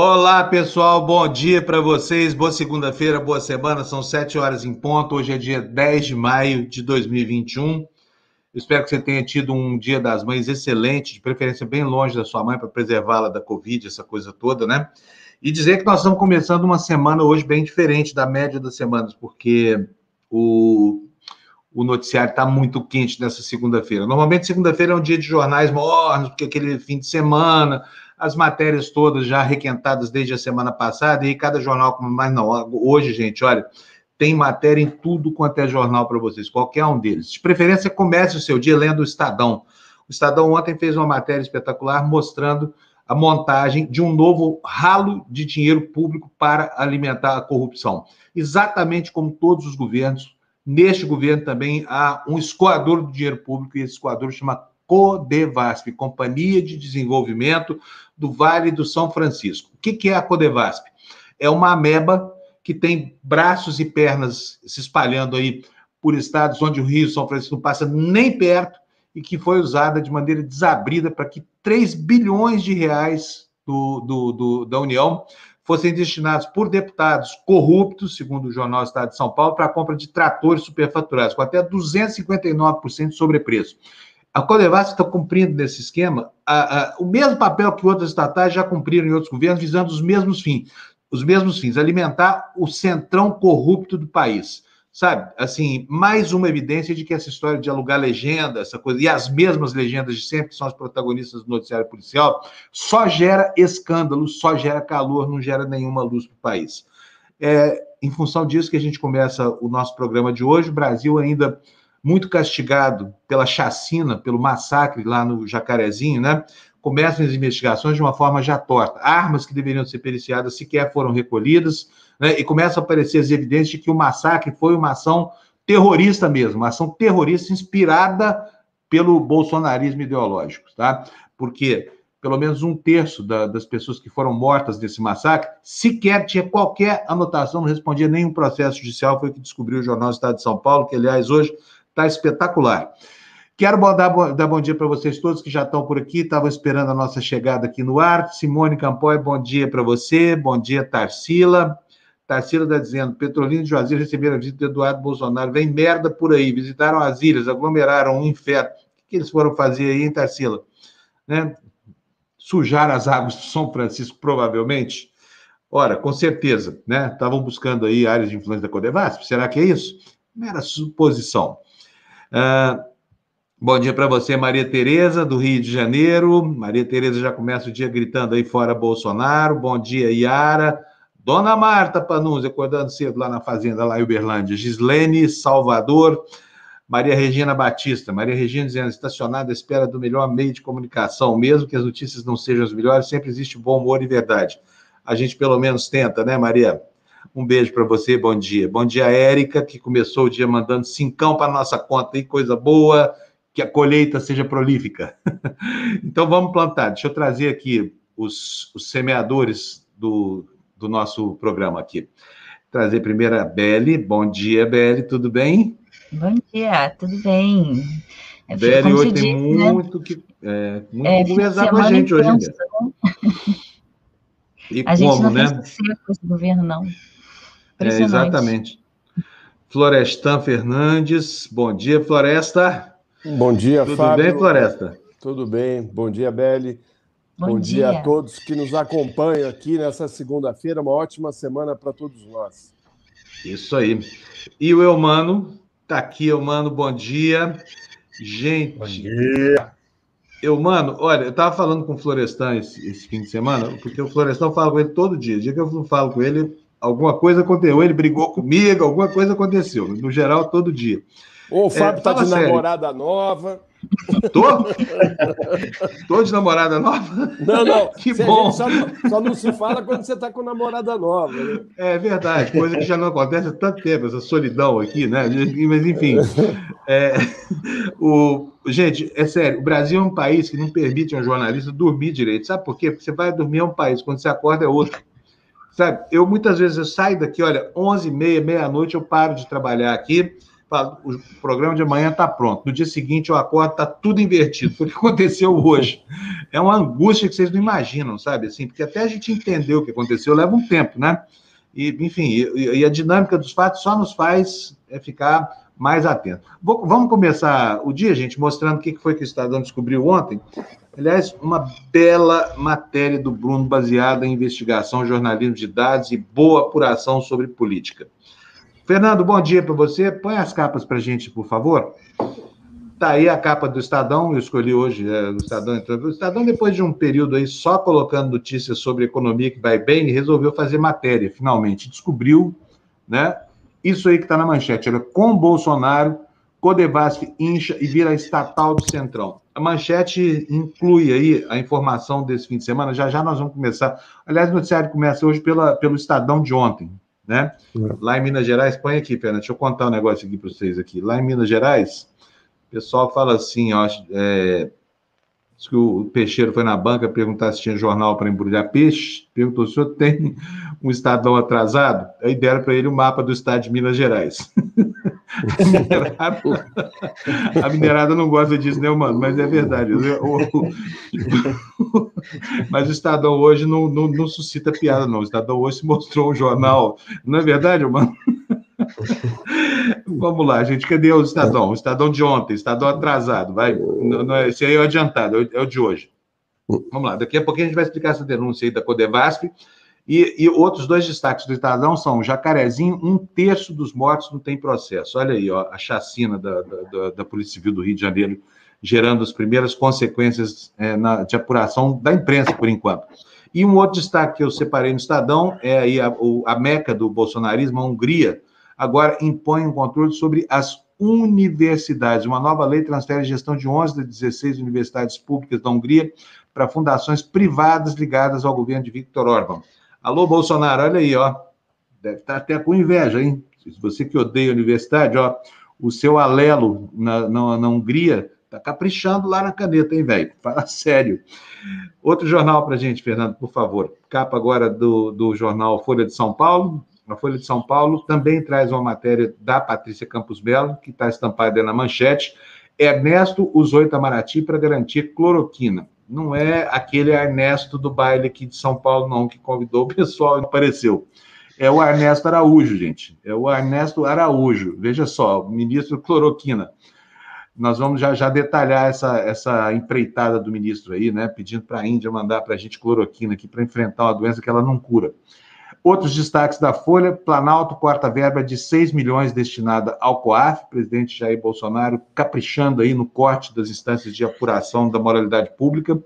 Olá, pessoal, bom dia para vocês, boa segunda-feira, boa semana, são sete horas em ponto, hoje é dia 10 de maio de 2021. Eu espero que você tenha tido um dia das mães excelente, de preferência bem longe da sua mãe, para preservá-la da Covid, essa coisa toda, né? E dizer que nós estamos começando uma semana hoje bem diferente da média das semanas, porque o, o noticiário está muito quente nessa segunda-feira. Normalmente, segunda-feira é um dia de jornais mornos, porque aquele fim de semana, as matérias todas já requentadas desde a semana passada, e cada jornal, mas não, hoje, gente, olha, tem matéria em tudo quanto é jornal para vocês, qualquer um deles. De preferência, comece o seu dia lendo o Estadão. O Estadão ontem fez uma matéria espetacular mostrando a montagem de um novo ralo de dinheiro público para alimentar a corrupção. Exatamente como todos os governos, neste governo também há um escoador do dinheiro público, e esse escoador chama Codevasp, Companhia de Desenvolvimento do Vale do São Francisco. O que é a Codevasp? É uma ameba que tem braços e pernas se espalhando aí por estados onde o Rio São Francisco não passa nem perto e que foi usada de maneira desabrida para que 3 bilhões de reais do, do, do, da União fossem destinados por deputados corruptos, segundo o jornal Estado de São Paulo, para a compra de tratores superfaturados, com até 259% de sobrepreço. A Codevasf está cumprindo nesse esquema a, a, o mesmo papel que outras estatais já cumpriram em outros governos, visando os mesmos fins, os mesmos fins, alimentar o centrão corrupto do país. Sabe, assim, mais uma evidência de que essa história de alugar legenda, essa coisa, e as mesmas legendas de sempre, que são as protagonistas do noticiário policial, só gera escândalo, só gera calor, não gera nenhuma luz para o país. É, em função disso que a gente começa o nosso programa de hoje, o Brasil ainda muito castigado pela chacina, pelo massacre lá no Jacarezinho, né? Começam as investigações de uma forma já torta. Armas que deveriam ser periciadas sequer foram recolhidas, né? E começam a aparecer as evidências de que o massacre foi uma ação terrorista mesmo, uma ação terrorista inspirada pelo bolsonarismo ideológico, tá? Porque pelo menos um terço da, das pessoas que foram mortas nesse massacre sequer tinha qualquer anotação, não respondia nenhum processo judicial, foi o que descobriu o Jornal Estado de São Paulo, que, aliás, hoje Está espetacular. Quero dar, dar bom dia para vocês todos que já estão por aqui, estavam esperando a nossa chegada aqui no ar. Simone Campoy, bom dia para você. Bom dia, Tarsila. Tarsila está dizendo: Petrolina de Juazeiro receberam a visita do Eduardo Bolsonaro. Vem merda por aí. Visitaram as ilhas, aglomeraram um inferno. O que eles foram fazer aí, hein, Tarsila? Né? Sujar as águas do São Francisco, provavelmente. Ora, com certeza, né? Estavam buscando aí áreas de influência da Codevasp. Será que é isso? Mera suposição. Uh, bom dia para você, Maria Tereza, do Rio de Janeiro. Maria Tereza já começa o dia gritando aí fora Bolsonaro. Bom dia, Iara. Dona Marta Panunzi, acordando cedo lá na fazenda, lá em Uberlândia. Gislene Salvador. Maria Regina Batista. Maria Regina dizendo, estacionada à espera do melhor meio de comunicação. Mesmo que as notícias não sejam as melhores, sempre existe bom humor e verdade. A gente pelo menos tenta, né, Maria? Um beijo para você, bom dia. Bom dia, Érica, que começou o dia mandando cincão para nossa conta aí, coisa boa, que a colheita seja prolífica. então vamos plantar. Deixa eu trazer aqui os, os semeadores do, do nosso programa aqui. Trazer primeiro a Beli. Bom dia, Beli, tudo bem? Bom dia, tudo bem. É, Beli hoje tem né? muito que é, muito é, conversar com a gente hoje. Né? E a como, gente não né? tem com esse governo, não. É, exatamente. Florestan Fernandes, bom dia, Floresta. Bom dia, Tudo Fábio. Tudo bem, Floresta? Tudo bem. Bom dia, Beli. Bom, bom dia. dia. a todos que nos acompanham aqui nessa segunda-feira. Uma ótima semana para todos nós. Isso aí. E o Eumano, está aqui, Eumano, bom dia. Gente. Bom dia. Eu, mano, olha, eu tava falando com o Florestan esse, esse, fim de semana, porque o Florestan fala com ele todo dia. O dia que eu não falo com ele, alguma coisa aconteceu. Ele brigou comigo, alguma coisa aconteceu. No geral, todo dia. Ou o Fábio é, tá de sério. namorada nova. Tô? Tô de namorada nova? Não, não. Que bom. Só, só, não se fala quando você tá com namorada nova. Né? É verdade, coisa que já não acontece há tanto tempo, essa solidão aqui, né? Mas, enfim. É, o, gente, é sério, o Brasil é um país que não permite a um jornalista dormir direito. Sabe por quê? Porque você vai dormir é um país, quando você acorda é outro. Sabe, eu muitas vezes eu saio daqui, olha, 11 e meia, meia-noite, eu paro de trabalhar aqui, o programa de amanhã está pronto. No dia seguinte, eu acordo, está tudo invertido. Foi o que aconteceu hoje. É uma angústia que vocês não imaginam, sabe? Assim, porque até a gente entender o que aconteceu leva um tempo, né? E, enfim, e, e a dinâmica dos fatos só nos faz é, ficar mais atento. Vou, vamos começar o dia, gente, mostrando o que foi que o Estadão descobriu ontem. Aliás, uma bela matéria do Bruno baseada em investigação, jornalismo de dados e boa apuração sobre política. Fernando, bom dia para você. Põe as capas para a gente, por favor. Tá aí a capa do Estadão, eu escolhi hoje é, o Estadão. Então, o Estadão, depois de um período aí só colocando notícias sobre economia que vai bem, resolveu fazer matéria, finalmente. Descobriu, né? Isso aí que está na manchete. Era com Bolsonaro, Codevasf incha e vira estatal do Centrão. A manchete inclui aí a informação desse fim de semana. Já já nós vamos começar. Aliás, o noticiário começa hoje pela, pelo Estadão de ontem né? É. Lá em Minas Gerais, põe aqui, Fernando, deixa eu contar um negócio aqui para vocês aqui. Lá em Minas Gerais, o pessoal fala assim, ó, é, que o peixeiro foi na banca perguntar se tinha jornal para embrulhar peixe, perguntou se o senhor tem um estadão atrasado, aí deram para ele o um mapa do estado de Minas Gerais. a, minerada, a minerada não gosta disso, né, mano? Mas é verdade. mas o Estadão hoje não, não, não, suscita piada, não. O Estadão hoje se mostrou um jornal. Não é verdade, mano? Vamos lá, gente. Cadê o Estadão? O Estadão de ontem, Estadão atrasado. Vai. Não, não é, esse aí é o adiantado, é o de hoje. Vamos lá, daqui a pouquinho a gente vai explicar essa denúncia aí da Codevasp. E, e, outros dois destaques do Estadão são Jacarezinho, um terço dos mortos não tem processo. Olha aí, ó, a chacina da, da, da, Polícia Civil do Rio de Janeiro, gerando as primeiras consequências é, na, de apuração da imprensa, por enquanto. E um outro destaque que eu separei no Estadão é aí a, a meca do bolsonarismo, a Hungria, agora impõe um controle sobre as universidades. Uma nova lei transfere a gestão de 11 das 16 universidades públicas da Hungria para fundações privadas ligadas ao governo de Viktor Orban. Alô, Bolsonaro, olha aí, ó. Deve estar até com inveja, hein? Você que odeia a universidade, ó, o seu alelo na, na, na Hungria tá caprichando lá na caneta, hein, velho? Fala sério. Outro jornal para gente, Fernando, por favor. Capa agora do, do jornal Folha de São Paulo. A Folha de São Paulo também traz uma matéria da Patrícia Campos Belo, que está estampada na manchete. Ernesto usou Itamaraty para garantir cloroquina não é aquele Ernesto do baile aqui de São Paulo, não, que convidou o pessoal e apareceu. É o Ernesto Araújo, gente. É o Ernesto Araújo. Veja só, ministro Cloroquina. Nós vamos já, já detalhar essa, essa empreitada do ministro aí, né? Pedindo para a Índia mandar para a gente cloroquina aqui para enfrentar uma doença que ela não cura. Outros destaques da Folha: Planalto corta verba de 6 milhões destinada ao COAF, presidente Jair Bolsonaro caprichando aí no corte das instâncias de apuração da moralidade pública.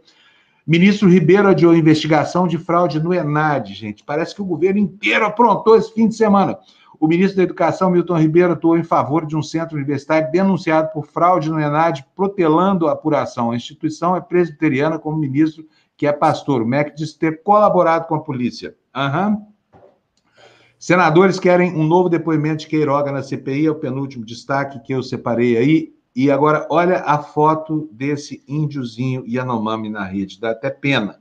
Ministro Ribeiro adiou investigação de fraude no ENAD, gente. Parece que o governo inteiro aprontou esse fim de semana. O ministro da Educação, Milton Ribeiro, atuou em favor de um centro universitário denunciado por fraude no ENAD, protelando a apuração. A instituição é presbiteriana, como ministro, que é pastor. O MEC diz ter colaborado com a polícia. Aham. Uhum. Senadores querem um novo depoimento de Queiroga na CPI, é o penúltimo destaque que eu separei aí. E agora, olha a foto desse índiozinho Yanomami na rede, dá até pena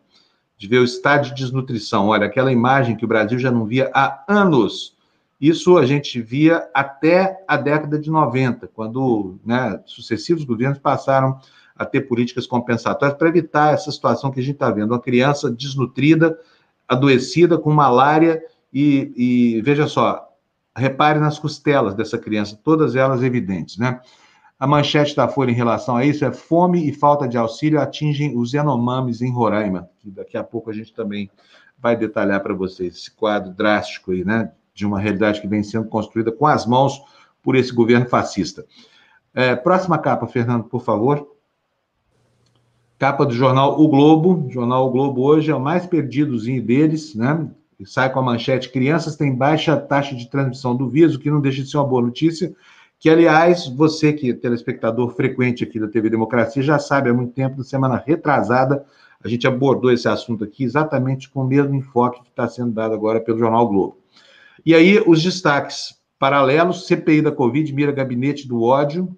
de ver o estado de desnutrição. Olha, aquela imagem que o Brasil já não via há anos. Isso a gente via até a década de 90, quando né, sucessivos governos passaram a ter políticas compensatórias para evitar essa situação que a gente está vendo. Uma criança desnutrida, adoecida, com malária e, e veja só, repare nas costelas dessa criança, todas elas evidentes, né? A manchete da Folha em relação a isso é fome e falta de auxílio atingem os Yanomamis em Roraima, que daqui a pouco a gente também vai detalhar para vocês esse quadro drástico aí, né? De uma realidade que vem sendo construída com as mãos por esse governo fascista. É, próxima capa, Fernando, por favor. Capa do jornal O Globo. O jornal O Globo hoje é o mais perdidozinho deles, né? Sai com a manchete: crianças têm baixa taxa de transmissão do vírus, o que não deixa de ser uma boa notícia. Que, aliás, você que é telespectador frequente aqui da TV Democracia já sabe há muito tempo, na semana retrasada, a gente abordou esse assunto aqui exatamente com o mesmo enfoque que está sendo dado agora pelo Jornal Globo. E aí, os destaques paralelos: CPI da Covid mira gabinete do ódio,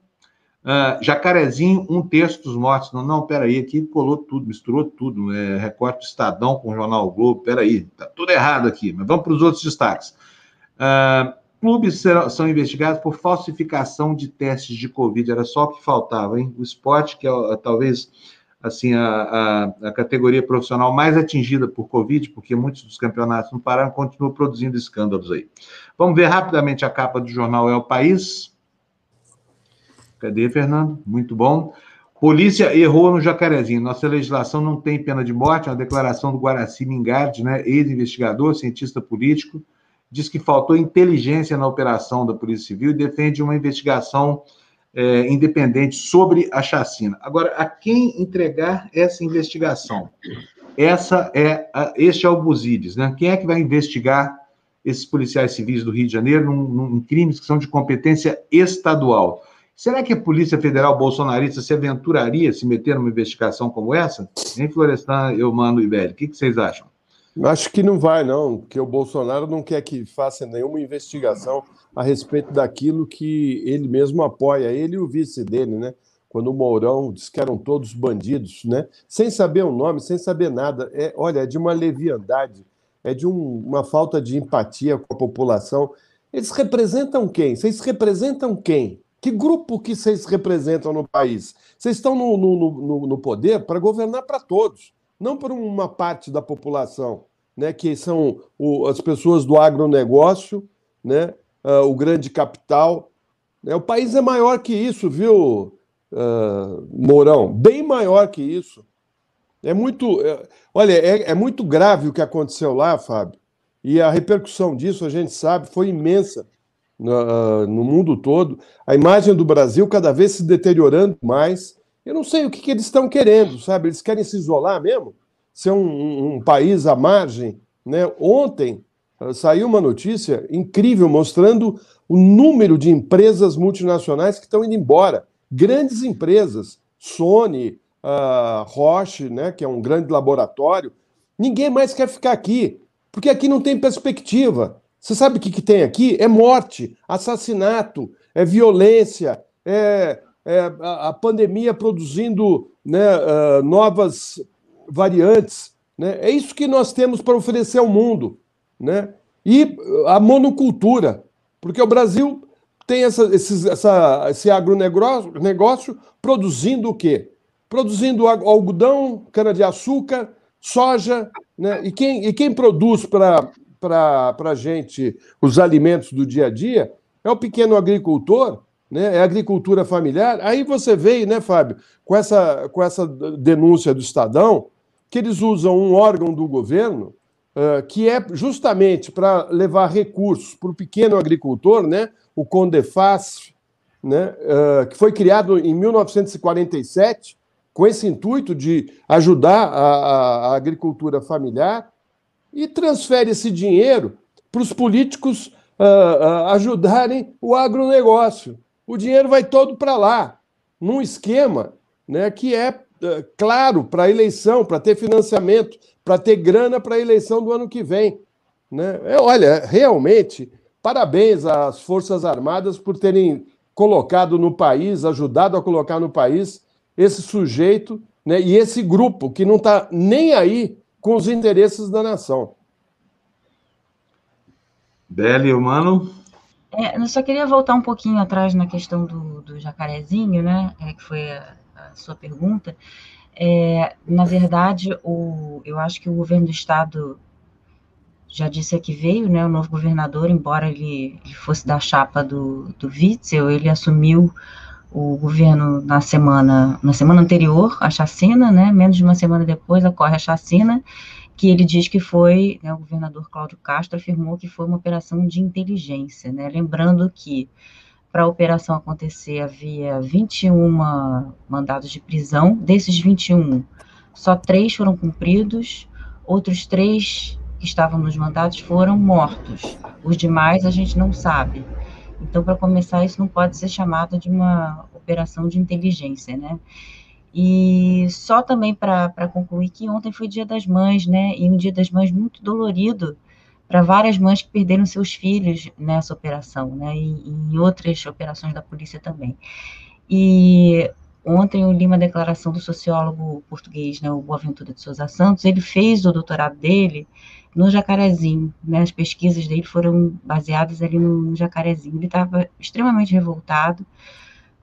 Uh, Jacarezinho, um terço dos mortos. Não, não, peraí, aqui colou tudo, misturou tudo. É, recorte do Estadão com o Jornal Globo, peraí, tá tudo errado aqui. Mas vamos para os outros destaques. Uh, clubes serão, são investigados por falsificação de testes de Covid. Era só o que faltava, hein? O esporte, que é talvez assim a, a, a, categoria profissional mais atingida por Covid, porque muitos dos campeonatos não pararam, continuam produzindo escândalos aí. Vamos ver rapidamente a capa do jornal É o País. Cadê, Fernando? Muito bom. Polícia errou no Jacarezinho. Nossa legislação não tem pena de morte. Uma declaração do Guaraci Mingardi, né, ex-investigador, cientista político, diz que faltou inteligência na operação da Polícia Civil e defende uma investigação é, independente sobre a chacina. Agora, a quem entregar essa investigação? Essa é a, este é o Buzides, né? Quem é que vai investigar esses policiais civis do Rio de Janeiro em crimes que são de competência estadual? Será que a Polícia Federal bolsonarista se aventuraria a se meter numa investigação como essa? Em Florestan, Eumano e Velho, o que, que vocês acham? Acho que não vai, não, porque o Bolsonaro não quer que faça nenhuma investigação a respeito daquilo que ele mesmo apoia, ele e o vice dele, né? Quando o Mourão disse que eram todos bandidos, né? Sem saber o nome, sem saber nada. É, olha, é de uma leviandade, é de um, uma falta de empatia com a população. Eles representam quem? Vocês representam quem? Que grupo que vocês representam no país? Vocês estão no, no, no, no poder para governar para todos não por uma parte da população, né, que são o, as pessoas do agronegócio, né, uh, o grande capital. Né, o país é maior que isso, viu, uh, Mourão? Bem maior que isso. É muito. É, olha, é, é muito grave o que aconteceu lá, Fábio, e a repercussão disso, a gente sabe, foi imensa no, uh, no mundo todo. A imagem do Brasil cada vez se deteriorando mais eu não sei o que, que eles estão querendo, sabe? Eles querem se isolar mesmo? Ser um, um, país à margem? Né? Ontem uh, saiu uma notícia incrível mostrando o número de empresas multinacionais que estão indo embora. Grandes empresas, Sony, uh, Roche, né, que é um grande laboratório. Ninguém mais quer ficar aqui, porque aqui não tem perspectiva. Você sabe o que, que tem aqui? É morte, assassinato, é violência, é é, a, pandemia produzindo né, uh, novas variantes. Né? É isso que nós temos para oferecer ao mundo. Né? E a monocultura, porque o Brasil tem essa, esses, essa, esse agronegócio negócio produzindo o quê? Produzindo algodão, cana-de-açúcar, soja, né? e, quem, e quem produz para a gente os alimentos do dia a dia é o pequeno agricultor né? é agricultura familiar. Aí você veio, né, Fábio, com essa, com essa denúncia do Estadão, que eles usam um órgão do governo uh, que é justamente para levar recursos para o pequeno agricultor, né, o Condefas, né, uh, que foi criado em 1947 com esse intuito de ajudar a, a, a agricultura familiar e transfere esse dinheiro para os políticos uh, ajudarem o agronegócio o dinheiro vai todo para lá, num esquema né, que é, é claro para a eleição, para ter financiamento, para ter grana para a eleição do ano que vem. Né? É, olha, realmente, parabéns às Forças Armadas por terem colocado no país, ajudado a colocar no país esse sujeito né, e esse grupo que não está nem aí com os interesses da nação. Beli, humano. É, eu só queria voltar um pouquinho atrás na questão do, do jacarezinho, né? É, que foi a, a sua pergunta. É, na verdade, o, eu acho que o governo do estado já disse que veio, né? O novo governador, embora ele, ele fosse da chapa do, do Witzel, ele assumiu o governo na semana, na semana anterior à chacina, né? Menos de uma semana depois ocorre a chacina que ele diz que foi, né, o governador Cláudio Castro afirmou que foi uma operação de inteligência, né, lembrando que para a operação acontecer havia 21 mandados de prisão, desses 21, só três foram cumpridos, outros três que estavam nos mandados foram mortos, os demais a gente não sabe. Então, para começar, isso não pode ser chamado de uma operação de inteligência, né? E só também para concluir que ontem foi Dia das Mães, né? E um Dia das Mães muito dolorido para várias mães que perderam seus filhos nessa operação, né? E, em outras operações da polícia também. E ontem eu li uma declaração do sociólogo português, né, o Boaventura de Souza Santos. Ele fez o doutorado dele no Jacarezinho, né? As pesquisas dele foram baseadas ali no, Jacarezinho. Ele estava extremamente revoltado,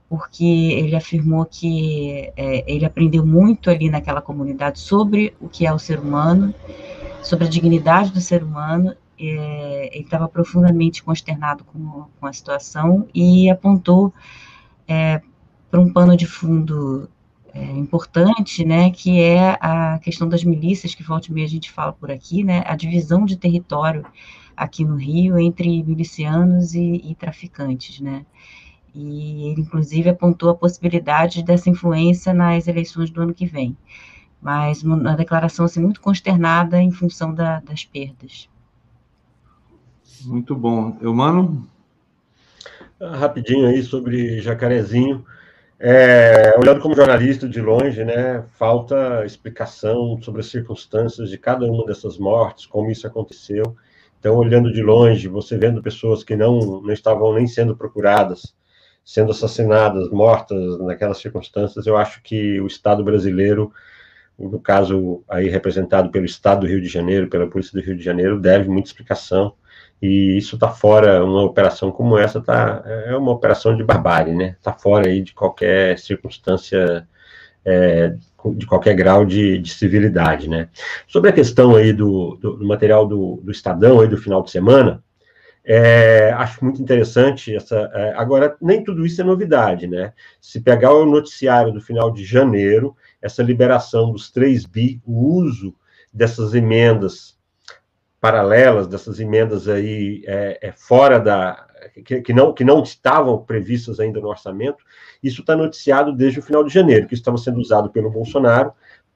porque ele afirmou que é, ele aprendeu muito ali naquela comunidade sobre o que é o ser humano, sobre a dignidade do ser humano. É, ele estava profundamente consternado com, com, a situação e apontou é, para um pano de fundo é, importante, né, que é a questão das milícias, que volta e meia a gente fala por aqui, né, a divisão de território aqui no Rio entre milicianos e, e traficantes, né, e ele, inclusive, apontou a possibilidade dessa influência nas eleições do ano que vem, mas uma declaração assim, muito consternada em função da, das perdas. Muito bom. Eu, mano? Rapidinho aí sobre Jacarezinho. É, olhando como jornalista de longe, né, falta explicação sobre as circunstâncias de cada uma dessas mortes, como isso aconteceu. Então, olhando de longe, você vendo pessoas que não, não estavam nem sendo procuradas, sendo assassinadas, mortas naquelas circunstâncias, eu acho que o Estado brasileiro, no caso aí representado pelo Estado do Rio de Janeiro, pela Polícia do Rio de Janeiro, deve muita explicação e isso está fora, uma operação como essa tá, é uma operação de barbárie, né? Está fora aí de qualquer circunstância, é, de qualquer grau de, de, civilidade, né? Sobre a questão aí do, do, do material do, do, Estadão aí do final de semana, é, acho muito interessante essa. É, agora, nem tudo isso é novidade, né? Se pegar o noticiário do final de janeiro, essa liberação dos 3 bi, o uso dessas emendas paralelas dessas emendas aí é, é fora da que, que, não que não estavam previstas ainda no orçamento, isso está noticiado desde o final de janeiro, que estava sendo usado pelo Bolsonaro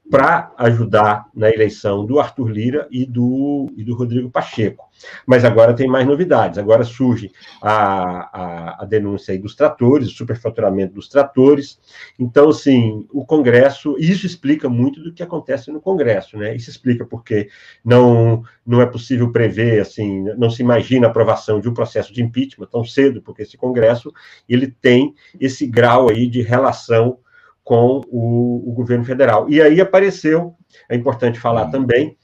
para ajudar na eleição do Arthur Lira e do, e do Rodrigo Pacheco. Mas agora tem mais novidades. Agora surge a, a, a denúncia dos tratores, o superfaturamento dos tratores. Então, assim, o Congresso, isso explica muito do que acontece no Congresso, né? Isso explica porque não, não é possível prever, assim, não se imagina a aprovação de um processo de impeachment tão cedo, porque esse Congresso, ele tem esse grau aí de relação com o, o, governo federal. E aí apareceu, é importante falar também,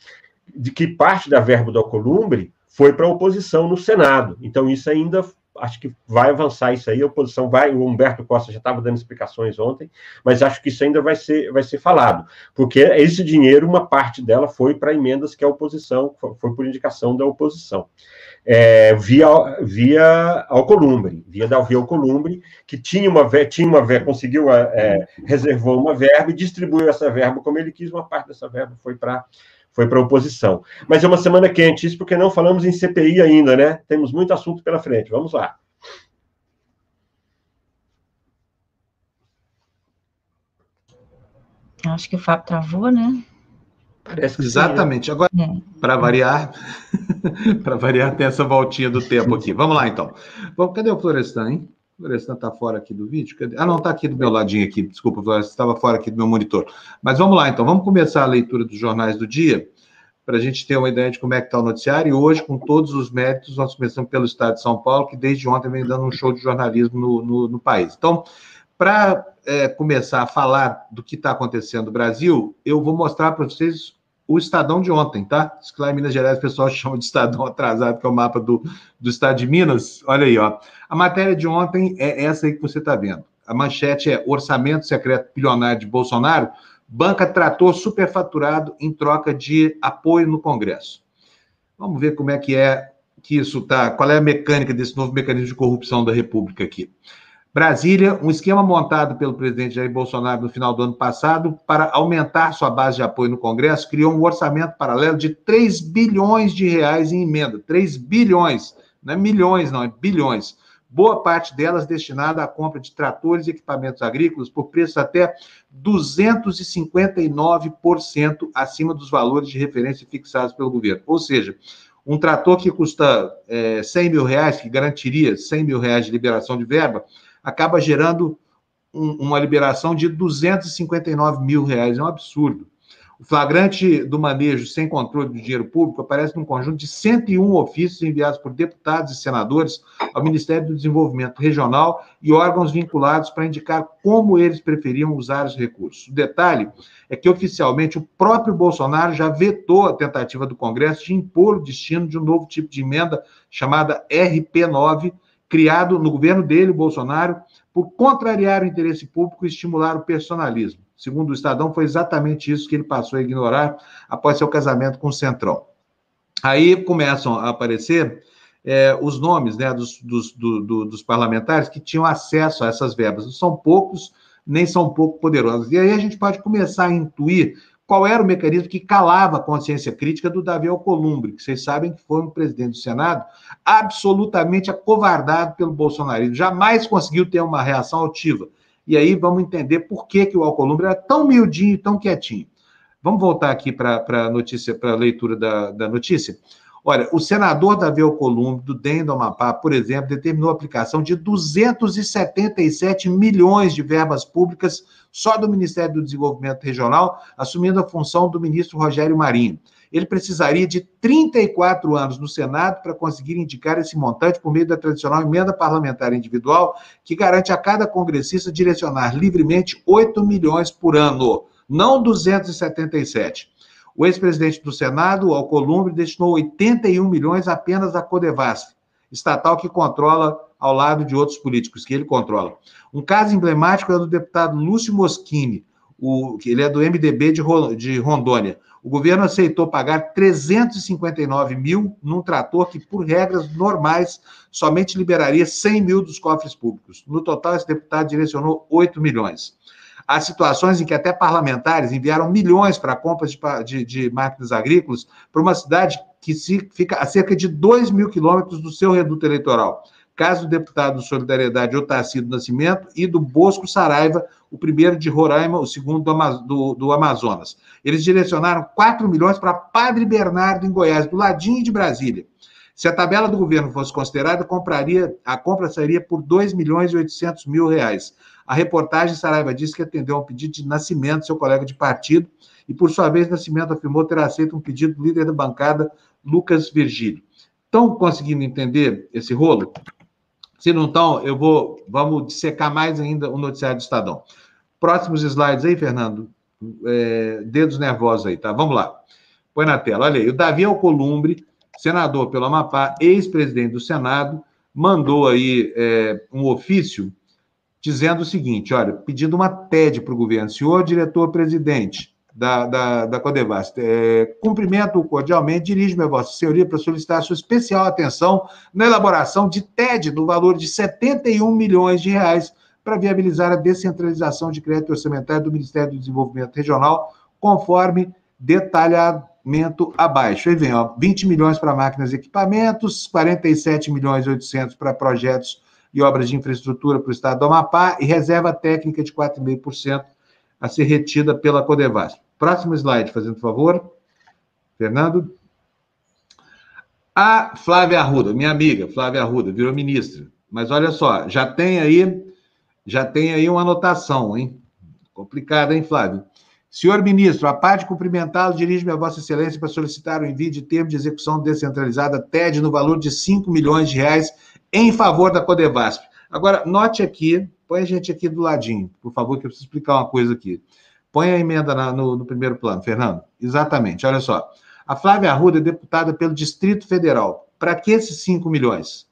de que parte da verba do Alcolumbre foi para a oposição no Senado. Então, isso ainda acho que vai avançar isso aí, a oposição vai, o Humberto Costa já estava dando explicações ontem, mas acho que isso ainda vai ser, vai ser falado, porque esse dinheiro, uma parte dela foi para emendas que a oposição, foi por indicação da oposição é, via, via Alcolumbre, via Dalvi Alcolumbre, que tinha uma, tinha uma conseguiu, é, é, reservou uma verba e distribuiu essa verba como ele quis, uma parte dessa verba foi para foi para a oposição. Mas é uma semana quente, isso porque não falamos em CPI ainda, né? Temos muito assunto pela frente. Vamos lá. Acho que o Fábio travou, né? Parece que Exatamente. Sim, né? Agora, é. para variar, para variar, tem essa voltinha do tempo aqui. Vamos lá, então. Bom, cadê o Florestan, hein? O Florestan está fora aqui do vídeo? Cadê? Ah, não, está aqui do meu ladinho aqui. Desculpa, Florestan, estava fora aqui do meu monitor. Mas vamos lá, então. Vamos começar a leitura dos jornais do dia, para a gente ter uma ideia de como é que está o noticiário. E hoje, com todos os méritos, nós começamos pelo Estado de São Paulo, que desde ontem vem dando um show de jornalismo no, no, no país. Então, para é, começar a falar do que está acontecendo no Brasil, eu vou mostrar para vocês o Estadão de ontem, tá? Isso que lá em Minas Gerais o pessoal chama de Estadão atrasado, que é o mapa do, do Estado de Minas. Olha aí, ó. A matéria de ontem é essa aí que você está vendo. A manchete é orçamento secreto bilionário de Bolsonaro, banca trator superfaturado em troca de apoio no Congresso. Vamos ver como é que é que isso tá, qual é a mecânica desse novo mecanismo de corrupção da República aqui. Brasília, um esquema montado pelo presidente Jair Bolsonaro no final do ano passado para aumentar sua base de apoio no Congresso, criou um orçamento paralelo de 3 bilhões de reais em emenda. 3 bilhões, não é milhões, não, é bilhões. Boa parte delas destinada à compra de tratores e equipamentos agrícolas por preços até 259% acima dos valores de referência fixados pelo governo. Ou seja, um trator que custa é, 100 mil reais, que garantiria 100 mil reais de liberação de verba, acaba gerando um, uma liberação de 259 mil reais. É um absurdo. O flagrante do manejo sem controle do dinheiro público aparece num conjunto de 101 ofícios enviados por deputados e senadores ao Ministério do Desenvolvimento Regional e órgãos vinculados para indicar como eles preferiam usar os recursos. O detalhe é que, oficialmente, o próprio Bolsonaro já vetou a tentativa do Congresso de impor o destino de um novo tipo de emenda chamada RP9, criado no governo dele, Bolsonaro, por contrariar o interesse público e estimular o personalismo. Segundo o Estadão, foi exatamente isso que ele passou a ignorar após seu casamento com o Centrão. Aí começam a aparecer é, os nomes né, dos, dos, do, do, dos parlamentares que tinham acesso a essas verbas. São poucos, nem são pouco poderosos. E aí a gente pode começar a intuir qual era o mecanismo que calava a consciência crítica do Davi Alcolumbre, que vocês sabem que foi um presidente do Senado absolutamente acovardado pelo bolsonarismo, jamais conseguiu ter uma reação altiva. E aí vamos entender por que, que o Alcolumbre era tão miudinho e tão quietinho. Vamos voltar aqui para a notícia, para a leitura da, da notícia. Olha, o senador Davi Alcolumbre, do DEM do Amapá, por exemplo, determinou a aplicação de 277 milhões de verbas públicas só do Ministério do Desenvolvimento Regional, assumindo a função do ministro Rogério Marinho. Ele precisaria de 34 anos no Senado para conseguir indicar esse montante por meio da tradicional emenda parlamentar individual, que garante a cada congressista direcionar livremente 8 milhões por ano, não 277. O ex-presidente do Senado, Alcolumbre, destinou 81 milhões apenas à Codevasf, estatal que controla ao lado de outros políticos que ele controla. Um caso emblemático é do deputado Lúcio Moschini, o, ele é do MDB de, de Rondônia. O governo aceitou pagar 359 mil num trator que, por regras normais, somente liberaria 100 mil dos cofres públicos. No total, esse deputado direcionou 8 milhões. Há situações em que até parlamentares enviaram milhões para compras de, de, de, máquinas agrícolas para uma cidade que se, fica a cerca de 2 mil quilômetros do seu reduto eleitoral. Caso do deputado do Solidariedade Otacílio Nascimento e do Bosco Saraiva, o primeiro de Roraima, o segundo do, do, do Amazonas. Eles direcionaram 4 milhões para Padre Bernardo, em Goiás, do ladinho de Brasília. Se a tabela do governo fosse considerada, compraria, a compra sairia por 2 milhões e 800 mil reais. A reportagem Saraiva disse que atendeu um pedido de Nascimento, seu colega de partido, e por sua vez Nascimento afirmou ter aceito um pedido do líder da bancada, Lucas Virgílio. Estão conseguindo entender esse rolo? Se não estão, eu vou, vamos dissecar mais ainda o noticiário do Estadão. Próximos slides aí, Fernando. É, dedos nervosos aí, tá? Vamos lá. Põe na tela. Olha aí, o Davi Alcolumbre, senador pelo Amapá, ex-presidente do Senado, mandou aí é, um ofício dizendo o seguinte: olha, pedindo uma TED para o governo, senhor diretor-presidente da, da, da Codevast, é, cumprimento cordialmente, dirijo-me a Vossa Senhoria para solicitar sua especial atenção na elaboração de TED no valor de 71 milhões de reais para viabilizar a descentralização de crédito orçamentário do Ministério do Desenvolvimento Regional, conforme detalhamento abaixo. Aí vem, ó, 20 milhões para máquinas e equipamentos, 47 milhões e 800 para projetos e obras de infraestrutura para o estado do Amapá e reserva técnica de 4,5% a ser retida pela Codevasf. Próximo slide, fazendo favor. Fernando. A Flávia Arruda, minha amiga Flávia Arruda, virou ministra. Mas olha só, já tem aí, já tem aí uma anotação, hein? Complicada, hein, Flávio? Senhor ministro, a parte cumprimentá-lo, dirige-me a Vossa Excelência para solicitar o envio de termo de execução descentralizada TED no valor de 5 milhões de reais em favor da Codevasp. Agora, note aqui, põe a gente aqui do ladinho, por favor, que eu preciso explicar uma coisa aqui. Põe a emenda na, no, no, primeiro plano, Fernando. Exatamente, olha só. A Flávia Arruda é deputada pelo Distrito Federal. Para que esses 5 milhões?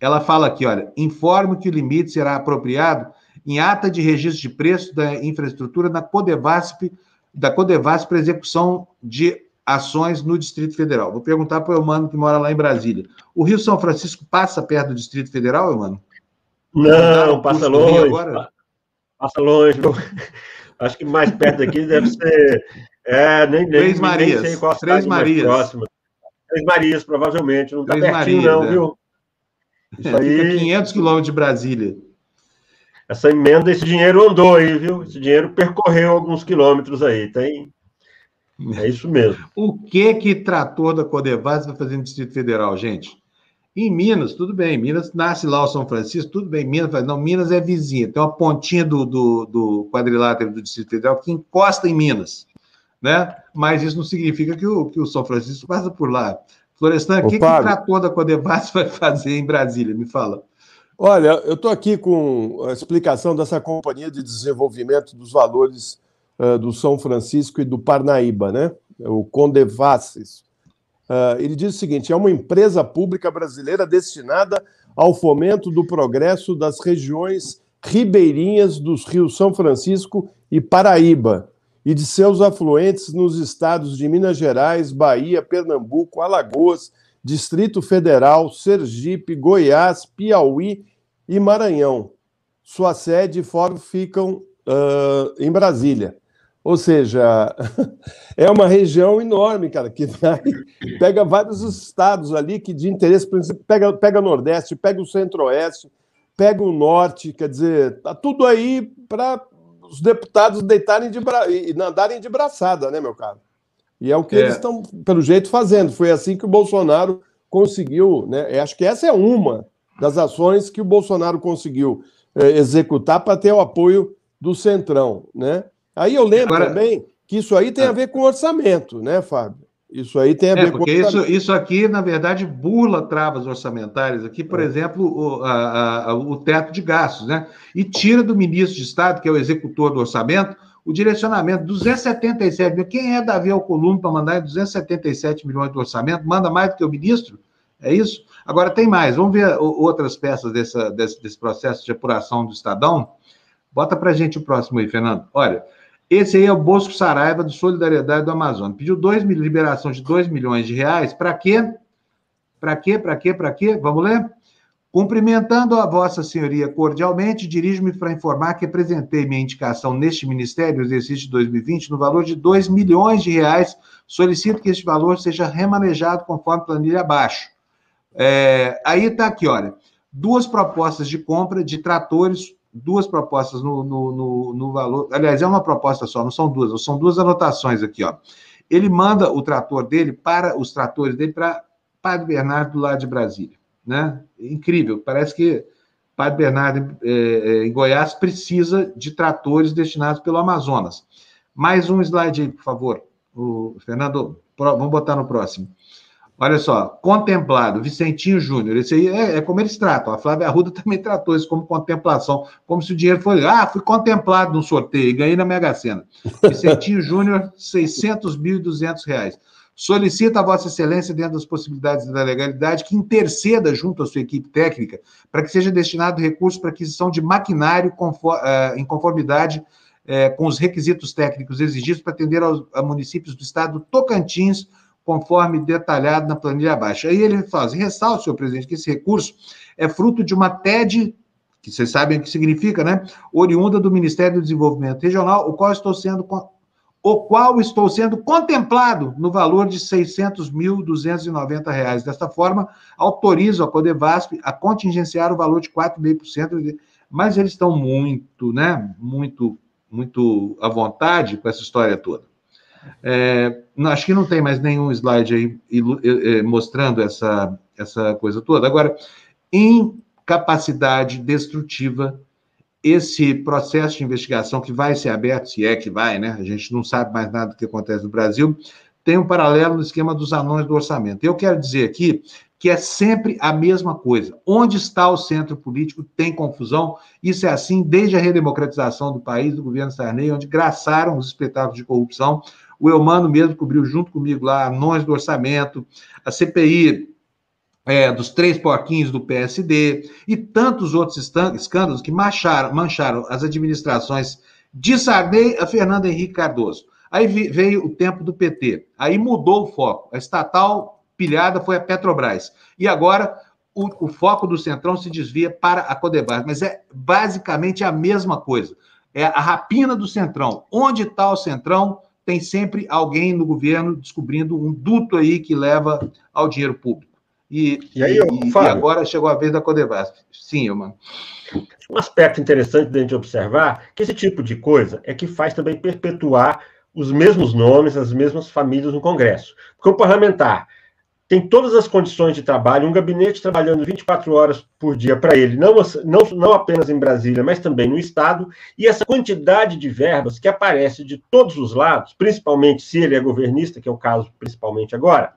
Ela fala aqui, olha, informo que o limite será apropriado em ata de registro de preço da infraestrutura na Codevasp, da Codevasp para execução de ações no Distrito Federal. Vou perguntar para o Eumano, que mora lá em Brasília. O Rio São Francisco passa perto do Distrito Federal, Eumano? Não, passa longe. Passa longe. Acho que mais perto daqui deve ser. É, nem, nem, Três Marias. Nem sei qual Três Marias. Próxima. Três Marias, provavelmente. Não está pertinho, Marias, não, é. viu? Isso é, aí... Fica 500 quilômetros de Brasília. Essa emenda, esse dinheiro andou aí, viu? Esse dinheiro percorreu alguns quilômetros aí. Tem, é isso mesmo. O que que trator da Codevas vai fazer no Distrito Federal, gente? Em Minas, tudo bem. Minas nasce lá o São Francisco, tudo bem. Minas, não, Minas é vizinha. Tem uma pontinha do, do, do quadrilátero do Distrito Federal que encosta em Minas. né? Mas isso não significa que o, que o São Francisco passa por lá. Florestan, o que, que o trator da Codebas vai fazer em Brasília? Me fala. Olha, eu estou aqui com a explicação dessa companhia de desenvolvimento dos valores uh, do São Francisco e do Parnaíba, né? O Condevasses. Uh, ele diz o seguinte: é uma empresa pública brasileira destinada ao fomento do progresso das regiões ribeirinhas dos rios São Francisco e Paraíba e de seus afluentes nos estados de Minas Gerais, Bahia, Pernambuco, Alagoas, Distrito Federal, Sergipe, Goiás, Piauí e Maranhão. Sua sede e fórum ficam uh, em Brasília. Ou seja, é uma região enorme, cara, que vai, pega vários estados ali que de interesse, pega, pega o Nordeste, pega o Centro-Oeste, pega o Norte, quer dizer, tá tudo aí para os deputados deitarem de bra... e andarem de braçada, né, meu caro? E é o que é. eles estão, pelo jeito, fazendo. Foi assim que o Bolsonaro conseguiu, né? Eu acho que essa é uma das ações que o Bolsonaro conseguiu é, executar para ter o apoio do Centrão, né? Aí eu lembro Agora... também que isso aí tem a ah. ver com orçamento, né, Fábio? Isso aí tem a é, ver porque com. Isso, isso aqui, na verdade, burla travas orçamentárias. Aqui, por é. exemplo, o, a, a, o teto de gastos, né? E tira do ministro de Estado, que é o executor do orçamento, o direcionamento. 277 milhões. Quem é Davi Alcolumbre para mandar 277 milhões de orçamento? Manda mais do que o ministro? É isso? Agora tem mais. Vamos ver outras peças dessa, desse, desse processo de apuração do Estadão. Bota para gente o próximo aí, Fernando. Olha. Esse aí é o Bosco Saraiva do Solidariedade do Amazonas. Pediu dois, liberação de 2 milhões de reais. Para quê? Para quê? Para quê? Para quê? Vamos ler? Cumprimentando a Vossa Senhoria cordialmente, dirijo-me para informar que apresentei minha indicação neste Ministério, exercício de 2020, no valor de 2 milhões de reais. Solicito que este valor seja remanejado conforme planilha abaixo. É, aí está aqui, olha, duas propostas de compra de tratores duas propostas no, no, no, no, valor. Aliás, é uma proposta só, não são duas, são duas anotações aqui, ó. Ele manda o trator dele para os tratores dele para Padre Bernardo lá de Brasília, né? Incrível, parece que Padre Bernardo é, é, em Goiás precisa de tratores destinados pelo Amazonas. Mais um slide aí, por favor. O Fernando, vamos botar no próximo. Olha só, contemplado, Vicentinho Júnior, esse aí é, é, como eles tratam. A Flávia Arruda também tratou isso como contemplação, como se o dinheiro fosse, ah, fui contemplado no sorteio e ganhei na Mega Sena. Vicentinho Júnior, 600.200 reais. Solicita a Vossa Excelência, dentro das possibilidades da legalidade, que interceda junto à sua equipe técnica para que seja destinado recurso para aquisição de maquinário conform, uh, em conformidade uh, com os requisitos técnicos exigidos para atender aos a municípios do estado Tocantins, conforme detalhado na planilha abaixo. Aí ele fala assim, ressalta, senhor presidente, que esse recurso é fruto de uma TED, que vocês sabem o que significa, né? Oriunda do Ministério do Desenvolvimento Regional, o qual estou sendo o qual estou sendo contemplado no valor de R$ 600.290. Desta forma, autorizo a Codevasp a contingenciar o valor de 4,5%, mas eles estão muito, né, muito, muito à vontade com essa história toda. É, acho que não tem mais nenhum slide aí mostrando essa, essa coisa toda. Agora, em capacidade destrutiva, esse processo de investigação que vai ser aberto, se é que vai, né? A gente não sabe mais nada do que acontece no Brasil, tem um paralelo no esquema dos anões do orçamento. Eu quero dizer aqui que é sempre a mesma coisa. Onde está o centro político tem confusão. Isso é assim desde a redemocratização do país, do governo Sarney, onde graçaram os espetáculos de corrupção, o Eumano mesmo cobriu junto comigo lá anões do orçamento, a CPI é, dos três porquinhos do PSD e tantos outros escândalos que mancharam, mancharam as administrações de Sarney a Fernando Henrique Cardoso. Aí veio o tempo do PT, aí mudou o foco. A estatal pilhada foi a Petrobras. E agora o, o foco do Centrão se desvia para a Codebas, mas é basicamente a mesma coisa. É a rapina do Centrão. Onde está o Centrão? tem sempre alguém no governo descobrindo um duto aí que leva ao dinheiro público. E, e, aí, e, e agora chegou a vez da Codevasp. Sim, mano. Um aspecto interessante de a gente observar que esse tipo de coisa é que faz também perpetuar os mesmos nomes, as mesmas famílias no Congresso. Porque o parlamentar tem todas as condições de trabalho, um gabinete trabalhando 24 horas por dia para ele, não, não, não apenas em Brasília, mas também no Estado, e essa quantidade de verbas que aparece de todos os lados, principalmente se ele é governista, que é o caso principalmente agora,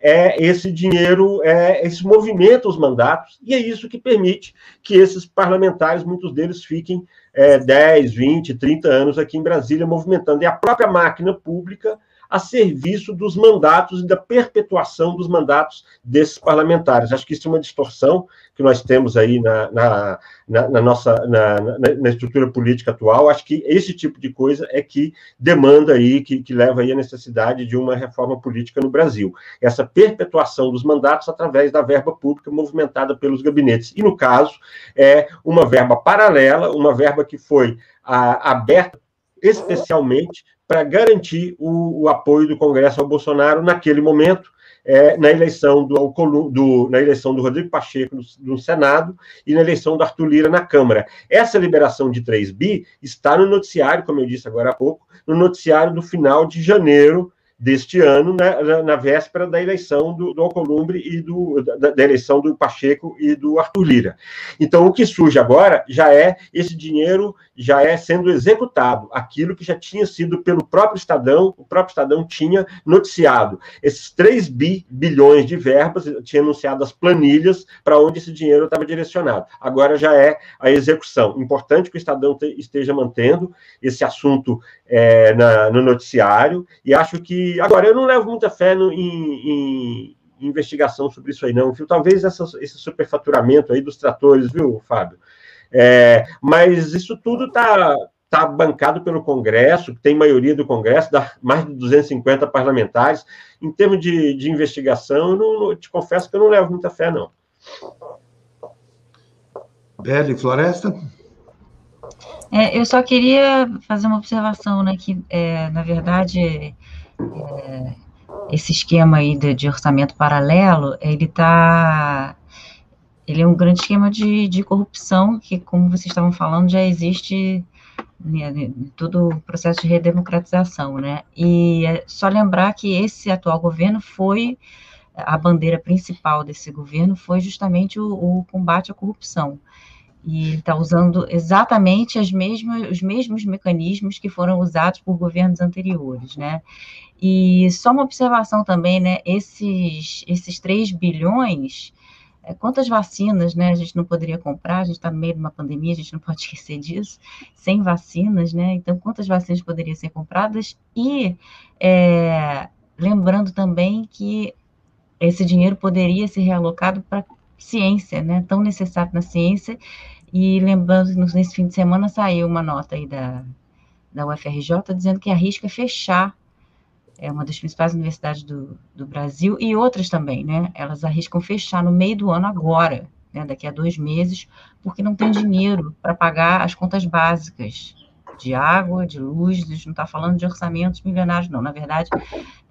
é esse dinheiro, é esse movimento os mandatos, e é isso que permite que esses parlamentares, muitos deles, fiquem é, 10, 20, 30 anos aqui em Brasília movimentando. E a própria máquina pública a serviço dos mandatos e da perpetuação dos mandatos desses parlamentares. Acho que isso é uma distorção que nós temos aí na, na, na, na nossa na, na, estrutura política atual. Acho que esse tipo de coisa é que demanda aí, que, que leva aí a necessidade de uma reforma política no Brasil. Essa perpetuação dos mandatos através da verba pública movimentada pelos gabinetes. E, no caso, é uma verba paralela, uma verba que foi a, aberta especialmente para garantir o, o, apoio do Congresso ao Bolsonaro naquele momento, é, na, eleição do, do, na eleição do Rodrigo Pacheco no, no, Senado e na eleição do Arthur Lira na Câmara. Essa liberação de 3 bi está no noticiário, como eu disse agora há pouco, no noticiário do final de janeiro deste ano, né, na, na, véspera da eleição do, do Alcolumbre e do, da, da, eleição do Pacheco e do Arthur Lira. Então, o que surge agora já é esse dinheiro já é sendo executado, aquilo que já tinha sido pelo próprio Estadão, o próprio Estadão tinha noticiado. Esses 3 bi, bilhões de verbas, tinha anunciado as planilhas para onde esse dinheiro estava direcionado. Agora já é a execução. Importante que o Estadão te, esteja mantendo esse assunto é, na, no noticiário, e acho que. Agora, eu não levo muita fé no, em, em investigação sobre isso aí, não, viu? Talvez essa, esse superfaturamento aí dos tratores, viu, Fábio? É, mas isso tudo está tá bancado pelo Congresso, que tem maioria do Congresso, dá mais de 250 parlamentares. Em termos de, de investigação, eu, não, eu te confesso que eu não levo muita fé, não. Beli Floresta? É, eu só queria fazer uma observação, né, que, é, na verdade, é, esse esquema aí de, de, orçamento paralelo, ele está ele é um grande esquema de, de corrupção que, como vocês estavam falando, já existe né, né todo o processo de redemocratização, né? E é só lembrar que esse atual governo foi a bandeira principal desse governo foi justamente o, o combate à corrupção e está usando exatamente as mesmas, os mesmos mecanismos que foram usados por governos anteriores, né? E só uma observação também, né? Esses, esses 3 bilhões, é, quantas vacinas, né? A gente não poderia comprar, a gente está no meio de uma pandemia, a gente não pode esquecer disso, sem vacinas, né? Então, quantas vacinas poderiam ser compradas? E é, lembrando também que esse dinheiro poderia ser realocado para ciência, né, tão necessário na ciência, e lembrando nesse fim de semana saiu uma nota aí da, da UFRJ dizendo que arrisca fechar é uma das principais universidades do, do Brasil, e outras também, né, elas arriscam fechar no meio do ano agora, né, daqui a dois meses, porque não tem dinheiro para pagar as contas básicas, de água, de luz, a gente não está falando de orçamentos milionários, não. Na verdade,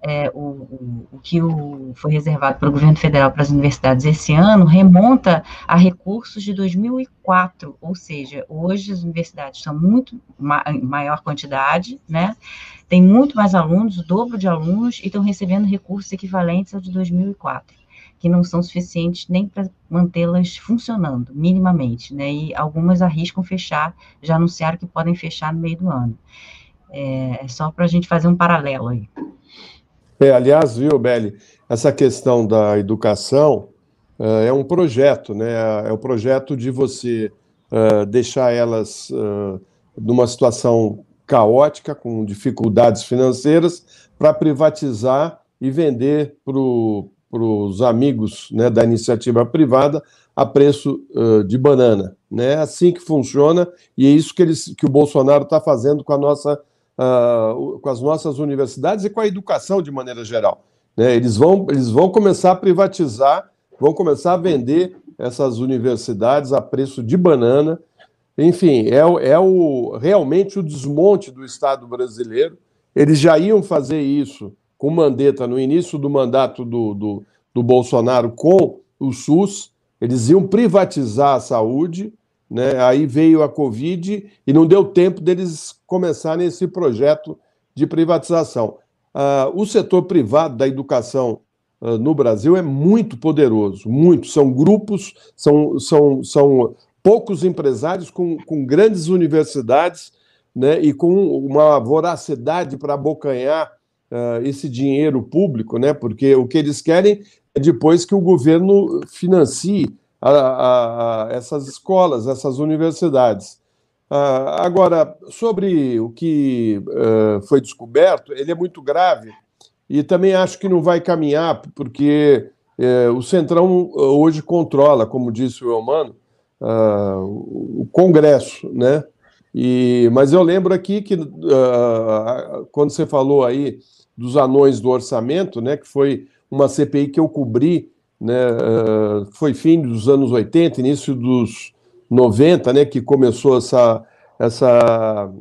é, o, o, o, que o, foi reservado pelo governo federal para as universidades esse ano remonta a recursos de 2004, ou seja, hoje as universidades são muito ma maior quantidade, né? Tem muito mais alunos, o dobro de alunos, e estão recebendo recursos equivalentes ao de 2004 que não são suficientes nem para mantê-las funcionando, minimamente, né? E algumas arriscam fechar, já anunciaram que podem fechar no meio do ano. É, é só para a gente fazer um paralelo aí. É, aliás, viu, Beli, essa questão da educação uh, é um projeto, né? É o projeto de você uh, deixar elas uh, numa situação caótica, com dificuldades financeiras, para privatizar e vender para o para os amigos né, da iniciativa privada a preço uh, de banana. Né? É assim que funciona e é isso que, eles, que o Bolsonaro está fazendo com, a nossa, uh, com as nossas universidades e com a educação de maneira geral. Né? Eles, vão, eles vão começar a privatizar, vão começar a vender essas universidades a preço de banana. Enfim, é, é o, realmente o desmonte do Estado brasileiro. Eles já iam fazer isso com Mandetta no início do mandato do, do, do Bolsonaro com o SUS, eles iam privatizar a saúde, né? aí veio a Covid e não deu tempo deles começarem esse projeto de privatização. Uh, o setor privado da educação uh, no Brasil é muito poderoso, muito. São grupos, são, são, são poucos empresários com, com grandes universidades né, e com uma voracidade para abocanhar uh, esse dinheiro público, né, porque o que eles querem é depois que o governo financie a, a, a essas escolas, essas universidades. Uh, agora, sobre o que uh, foi descoberto, ele é muito grave e também acho que não vai caminhar, porque uh, o Centrão hoje controla, como disse o Elmano, o Congresso, né? E, mas eu lembro aqui que quando você falou aí dos anões do orçamento, né, que foi uma CPI que eu cobri, né, foi fim dos anos 80, início dos 90, né, que começou essa, essa,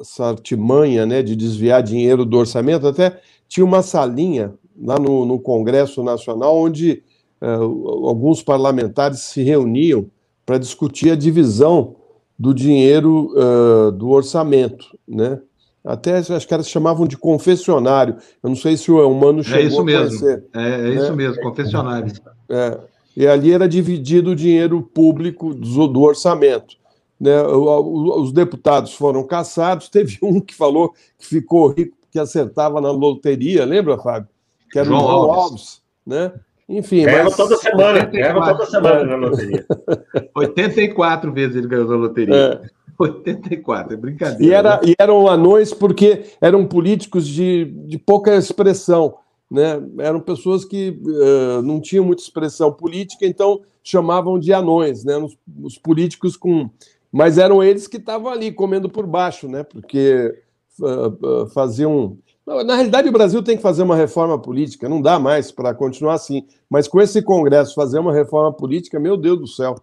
essa artimanha né, de desviar dinheiro do orçamento, até tinha uma salinha lá no, no Congresso Nacional onde uh, alguns parlamentares se reuniam para discutir a divisão do dinheiro uh, do orçamento, né? Até acho que elas chamavam de confessionário. Eu não sei se o Humano chegou é isso mesmo. É, é né? isso mesmo, confessionário. É. E ali era dividido o dinheiro público do, do orçamento. Né? Os deputados foram caçados. Teve um que falou que ficou rico porque acertava na loteria, lembra, Fábio? Que era João o João Alves. Alves né? Enfim, ganhava mas... toda semana, ganhava toda semana na loteria. 84 vezes ele ganhou na loteria. É. 84, é brincadeira. E, era, né? e eram anões porque eram políticos de, de pouca expressão né? Eram pessoas que uh, não tinham muita expressão política, então chamavam de anões, né? Os, os políticos com, mas eram eles que estavam ali comendo por baixo, né? Porque uh, uh, faziam na realidade, o Brasil tem que fazer uma reforma política, não dá mais para continuar assim. Mas com esse Congresso fazer uma reforma política, meu Deus do céu.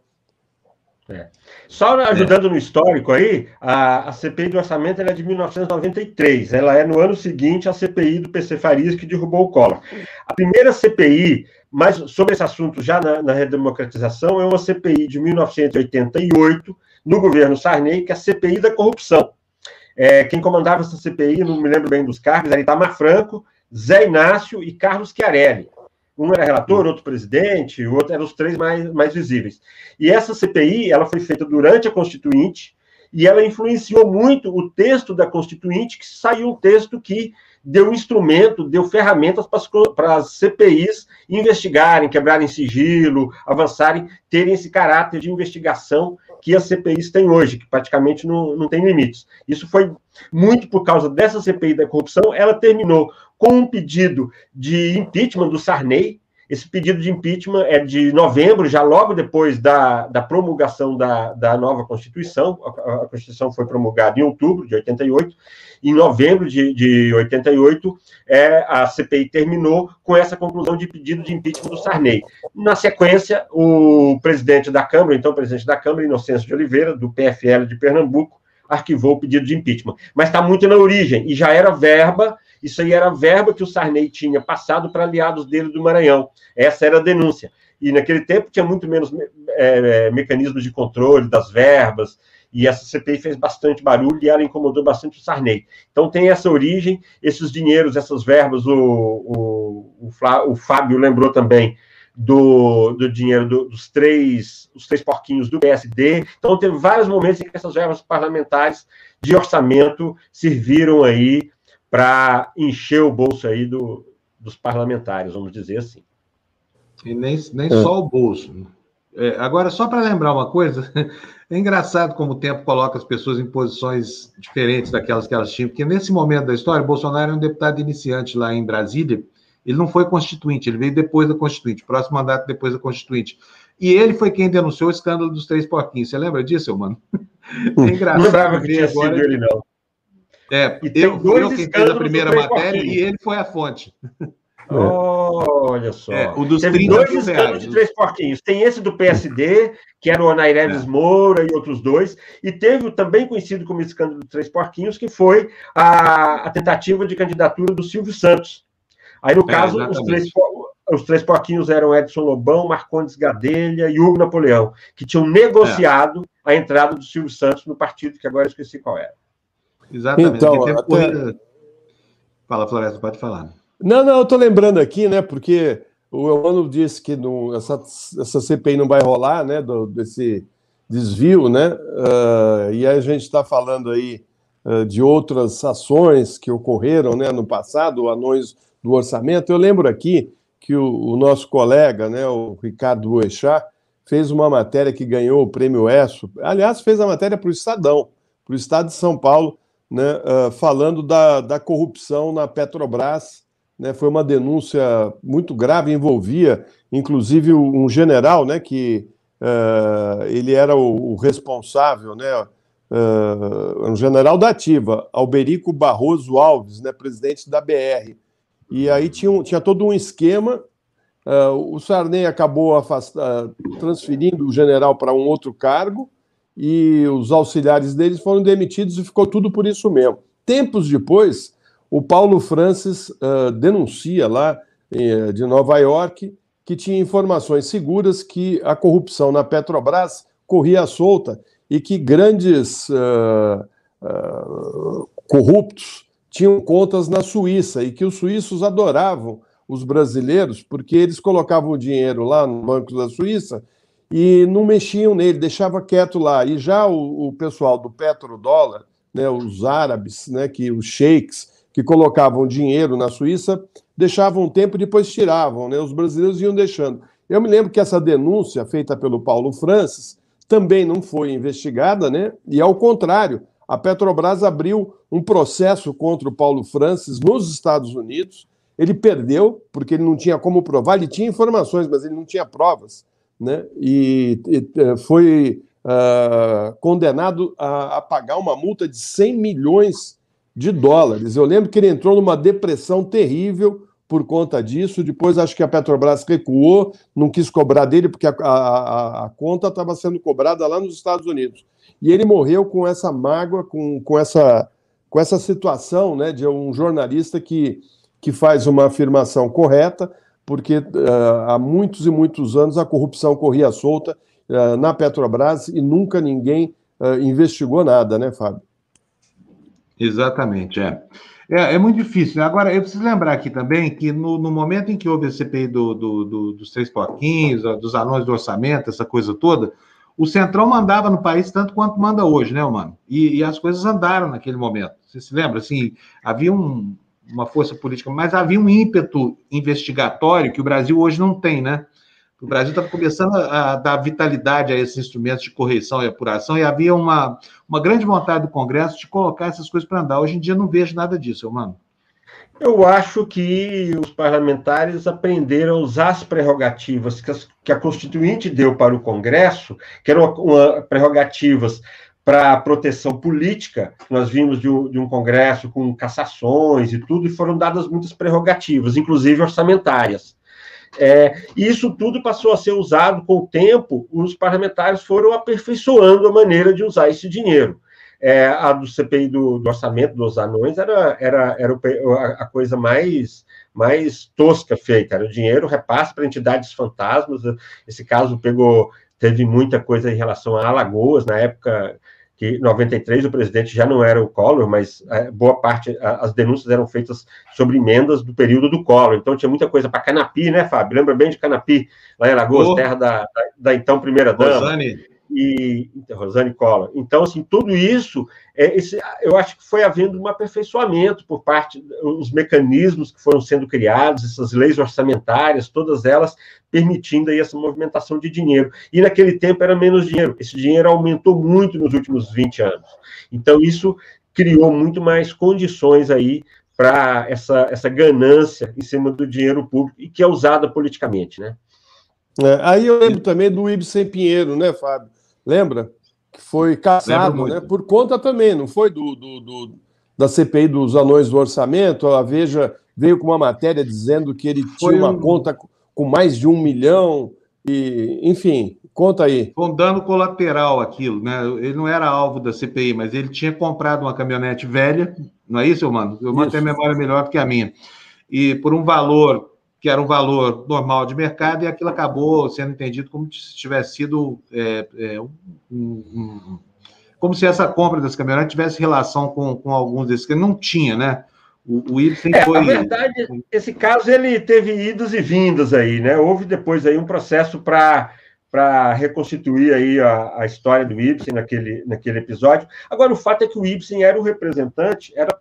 É. Só ajudando é. no histórico aí, a, a CPI do orçamento é de 1993. Ela é no ano seguinte a CPI do PC Farias que derrubou o Collor. A primeira CPI, mas sobre esse assunto já na, na redemocratização, é uma CPI de 1988, no governo Sarney, que é a CPI da corrupção. É, quem comandava essa CPI, não me lembro bem dos cargos, era Itamar Franco, Zé Inácio e Carlos Chiarelli. Um era relator, outro presidente, o outro eram os três mais, mais visíveis. E essa CPI, ela foi feita durante a Constituinte, e ela influenciou muito o texto da Constituinte, que saiu um texto que deu instrumento, deu ferramentas para as CPIs investigarem, quebrarem sigilo, avançarem, terem esse caráter de investigação que as CPIs têm hoje, que praticamente não, não tem limites. Isso foi muito por causa dessa CPI da corrupção. Ela terminou com um pedido de impeachment do Sarney, esse pedido de impeachment é de novembro, já logo depois da, da promulgação da, da nova Constituição. A, a, Constituição foi promulgada em outubro de 88. Em novembro de, de 88, é, a CPI terminou com essa conclusão de pedido de impeachment do Sarney. Na sequência, o presidente da Câmara, então presidente da Câmara, Inocêncio de Oliveira, do PFL de Pernambuco, arquivou o pedido de impeachment. Mas está muito na origem, e já era verba isso aí era verba que o Sarney tinha passado para aliados dele do Maranhão. Essa era a denúncia. E naquele tempo tinha muito menos é, mecanismos de controle das verbas, e essa CPI fez bastante barulho e ela incomodou bastante o Sarney. Então tem essa origem, esses dinheiros, essas verbas, o, o, o, Flá, o Fábio lembrou também do, do dinheiro do, dos três, os três porquinhos do PSD. Então teve vários momentos em que essas verbas parlamentares de orçamento serviram aí para encher o bolso aí do, dos parlamentares, vamos dizer assim. E nem, nem é. só o bolso. É, agora, só para lembrar uma coisa, é engraçado como o tempo coloca as pessoas em posições diferentes daquelas que elas tinham, porque nesse momento da história, Bolsonaro é um deputado iniciante lá em Brasília, ele não foi constituinte, ele veio depois da constituinte, próximo mandato depois da constituinte. E ele foi quem denunciou o escândalo dos três porquinhos. Você lembra disso, mano? É engraçado. Não lembrava que tinha agora... sido ele, não. É, e eu, eu quem fez a primeira matéria e ele foi a fonte. olha só. É, o dos Teve 30 dois escândalos de três porquinhos. Tem esse do PSD, que era o Onaireves é. Moura e outros dois, e teve o também conhecido como escândalo dos três porquinhos, que foi a, a tentativa de candidatura do Silvio Santos. Aí, no é, caso, os três, os três porquinhos eram Edson Lobão, Marcondes Gadelha e Hugo Napoleão, que tinham negociado é. a entrada do Silvio Santos no partido, que agora eu esqueci qual era. Exatamente. Então, até... Fala, Floresta, pode falar. Não, não, eu estou lembrando aqui, né? Porque o Elmano disse que não, essa, essa CPI não vai rolar, né, do, desse desvio, né, uh, e a gente está falando aí uh, de outras ações que ocorreram, né, no passado, anões do orçamento. Eu lembro aqui que o, o nosso colega, né, o Ricardo Boechat, fez uma matéria que ganhou o prêmio ESSO, aliás, fez a matéria para o Estadão, para o Estado de São Paulo, né, uh, falando da, da corrupção na Petrobras, né, foi uma denúncia muito grave, envolvia inclusive um general, né, que uh, ele era o, o responsável, né, uh, um general da ativa, Alberico Barroso Alves, né, presidente da BR. E aí tinha, um, tinha todo um esquema. Uh, o Sarney acabou transferindo o general para um outro cargo e os auxiliares deles foram demitidos e ficou tudo por isso mesmo. Tempos depois, o Paulo Francis uh, denuncia lá uh, de Nova York que tinha informações seguras que a corrupção na Petrobras corria solta e que grandes uh, corruptos tinham contas na Suíça e que os suíços adoravam os brasileiros porque eles colocavam o dinheiro lá no Banco da Suíça e não mexiam nele, deixava quieto lá. E já o, o pessoal do petrodólar, né, os árabes, né, que os sheiks, que colocavam dinheiro na Suíça, deixavam um tempo e depois tiravam, né? Os brasileiros iam deixando. Eu me lembro que essa denúncia feita pelo Paulo Francis também não foi investigada, né? E ao contrário, a Petrobras abriu um processo contra o Paulo Francis nos Estados Unidos. Ele perdeu, porque ele não tinha como provar, ele tinha informações, mas ele não tinha provas, né? E, e eh, foi uh, condenado a, a pagar uma multa de 100 milhões de dólares. Eu lembro que ele entrou numa depressão terrível por conta disso. Depois acho que a Petrobras recuou, não quis cobrar dele, porque a, a, a conta estava sendo cobrada lá nos Estados Unidos. E ele morreu com essa mágoa, com, com, essa, com essa situação né, de um jornalista que, que faz uma afirmação correta, porque uh, há muitos e muitos anos a corrupção corria solta uh, na Petrobras e nunca ninguém uh, investigou nada, né, Fábio? Exatamente, é. É, é muito difícil. Né? Agora, eu preciso lembrar aqui também que no, no momento em que houve a CPI do, do, do, dos três porquinhos, dos anões do orçamento, essa coisa toda, o Centrão mandava no país tanto quanto manda hoje, né, mano? E, e as coisas andaram naquele momento. Você se lembra? Assim, havia um, uma força política, mas havia um ímpeto investigatório que o Brasil hoje não tem, né? O Brasil estava começando a, dar vitalidade a esses instrumentos de correção e apuração, e havia uma, uma grande vontade do Congresso de colocar essas coisas para andar. Hoje em dia não vejo nada disso, mano. Eu acho que os parlamentares aprenderam a usar as prerrogativas que, as, que a Constituinte deu para o Congresso, que eram uma, prerrogativas para proteção política. Nós vimos de um, de um, Congresso com cassações e tudo, e foram dadas muitas prerrogativas, inclusive orçamentárias. É, e isso tudo passou a ser usado com o tempo, os parlamentares foram aperfeiçoando a maneira de usar esse dinheiro. É, a do CPI do, do, orçamento dos anões era, era, era a coisa mais, mais tosca feita, era o dinheiro repasse para entidades fantasmas, esse caso pegou, teve muita coisa em relação a Alagoas, na época que em 93 o presidente já não era o Collor, mas é, boa parte, as denúncias eram feitas sobre emendas do período do Collor, então tinha muita coisa para Canapi, né, Fábio? Lembra bem de Canapi, lá em Alagoas, oh. terra da, da, da, então primeira-dama. Rosane e Rosane Collor. Então, assim, tudo isso, é, esse, eu acho que foi havendo um aperfeiçoamento por parte dos mecanismos que foram sendo criados, essas leis orçamentárias, todas elas permitindo aí essa movimentação de dinheiro. E naquele tempo era menos dinheiro. Esse dinheiro aumentou muito nos últimos 20 anos. Então, isso criou muito mais condições aí para essa, essa ganância em cima do dinheiro público e que é usada politicamente, né? É, aí eu lembro também do Ibsen Pinheiro, né, Fábio? Lembra? Que foi caçado, né? Por conta também, não foi do, do, do, da CPI dos anões do orçamento. A Veja veio com uma matéria dizendo que ele foi tinha uma um... conta com mais de um milhão, e, enfim, conta aí. Foi um dano colateral aquilo, né? Ele não era alvo da CPI, mas ele tinha comprado uma caminhonete velha, não é isso, mano? Eu mantenho a memória melhor do que a minha. E por um valor que era um valor normal de mercado, e aquilo acabou sendo entendido como se tivesse sido é, é, um, um, como se essa compra das caminhonetes tivesse relação com, com alguns desses, que não tinha, né? O, o Ibsen é, foi. Na verdade, esse caso ele teve idos e vindas aí, né? Houve depois aí um processo para para reconstituir aí a, a, história do Ibsen naquele, naquele episódio. Agora, o fato é que o Ibsen era o representante, era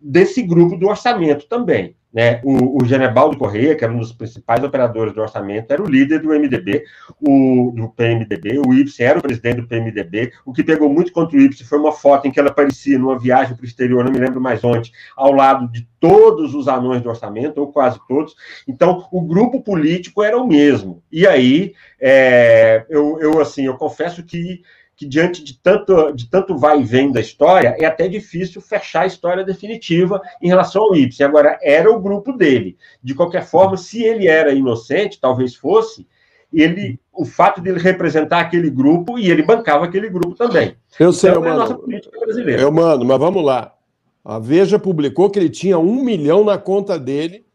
desse grupo do orçamento também. Né? O, o Genebaldo Correia, que era um dos principais operadores do orçamento, era o líder do MDB, o, do PMDB, o Ibsen era o presidente do PMDB. O que pegou muito contra o Ibsen foi uma foto em que ela aparecia numa viagem para o exterior, não me lembro mais onde, ao lado de todos os anões do orçamento, ou quase todos. Então, o grupo político era o mesmo. E aí, é, eu, eu, assim, eu confesso que que diante de tanto, de tanto vai e vem da história, é até difícil fechar a história definitiva em relação ao Ibsen. Agora, era o grupo dele. De qualquer forma, se ele era inocente, talvez fosse, ele, o fato de ele representar aquele grupo e ele bancava aquele grupo também. Eu sei, então, é mano. nossa política brasileira. Eu, mano, mas vamos lá. A Veja publicou que ele tinha um milhão na conta dele.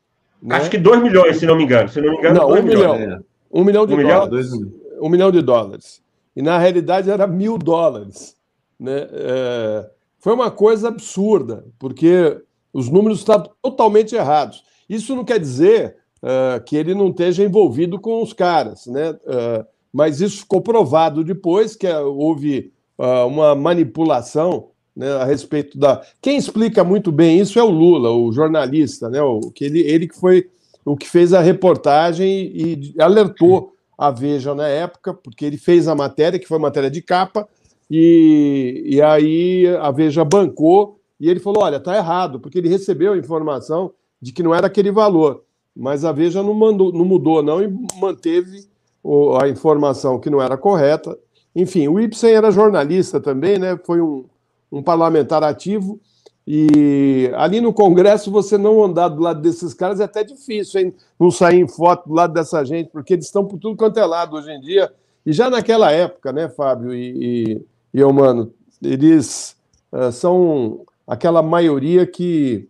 Né? Acho que dois milhões, se não me engano. Se não me engano, não, um milhão. Milhões. Um milhão de um dólares. Milhão? Um milhão de dólares e na realidade era mil dólares. Né? É, foi uma coisa absurda, porque os números estavam totalmente errados. Isso não quer dizer uh, que ele não esteja envolvido com os caras, né? Uh, mas isso ficou provado depois que houve uh, uma manipulação né, a respeito da. Quem explica muito bem isso é o Lula, o jornalista, né? O, que ele, ele que foi o que fez a reportagem e, e alertou a Veja na época, porque ele fez a matéria, que foi matéria de capa, e, e aí a Veja bancou e ele falou: olha, tá errado, porque ele recebeu a informação de que não era aquele valor. Mas a Veja não, mandou, não mudou, não, e manteve a informação que não era correta. Enfim, o Ibsen era jornalista também, né? Foi um, um parlamentar ativo e ali no Congresso, você não andar do lado desses caras é até difícil, hein? Não sair em foto do lado dessa gente, porque eles estão por tudo quanto é lado hoje em dia. E já naquela época, né, Fábio e, e, eu, mano, eles uh, são aquela maioria que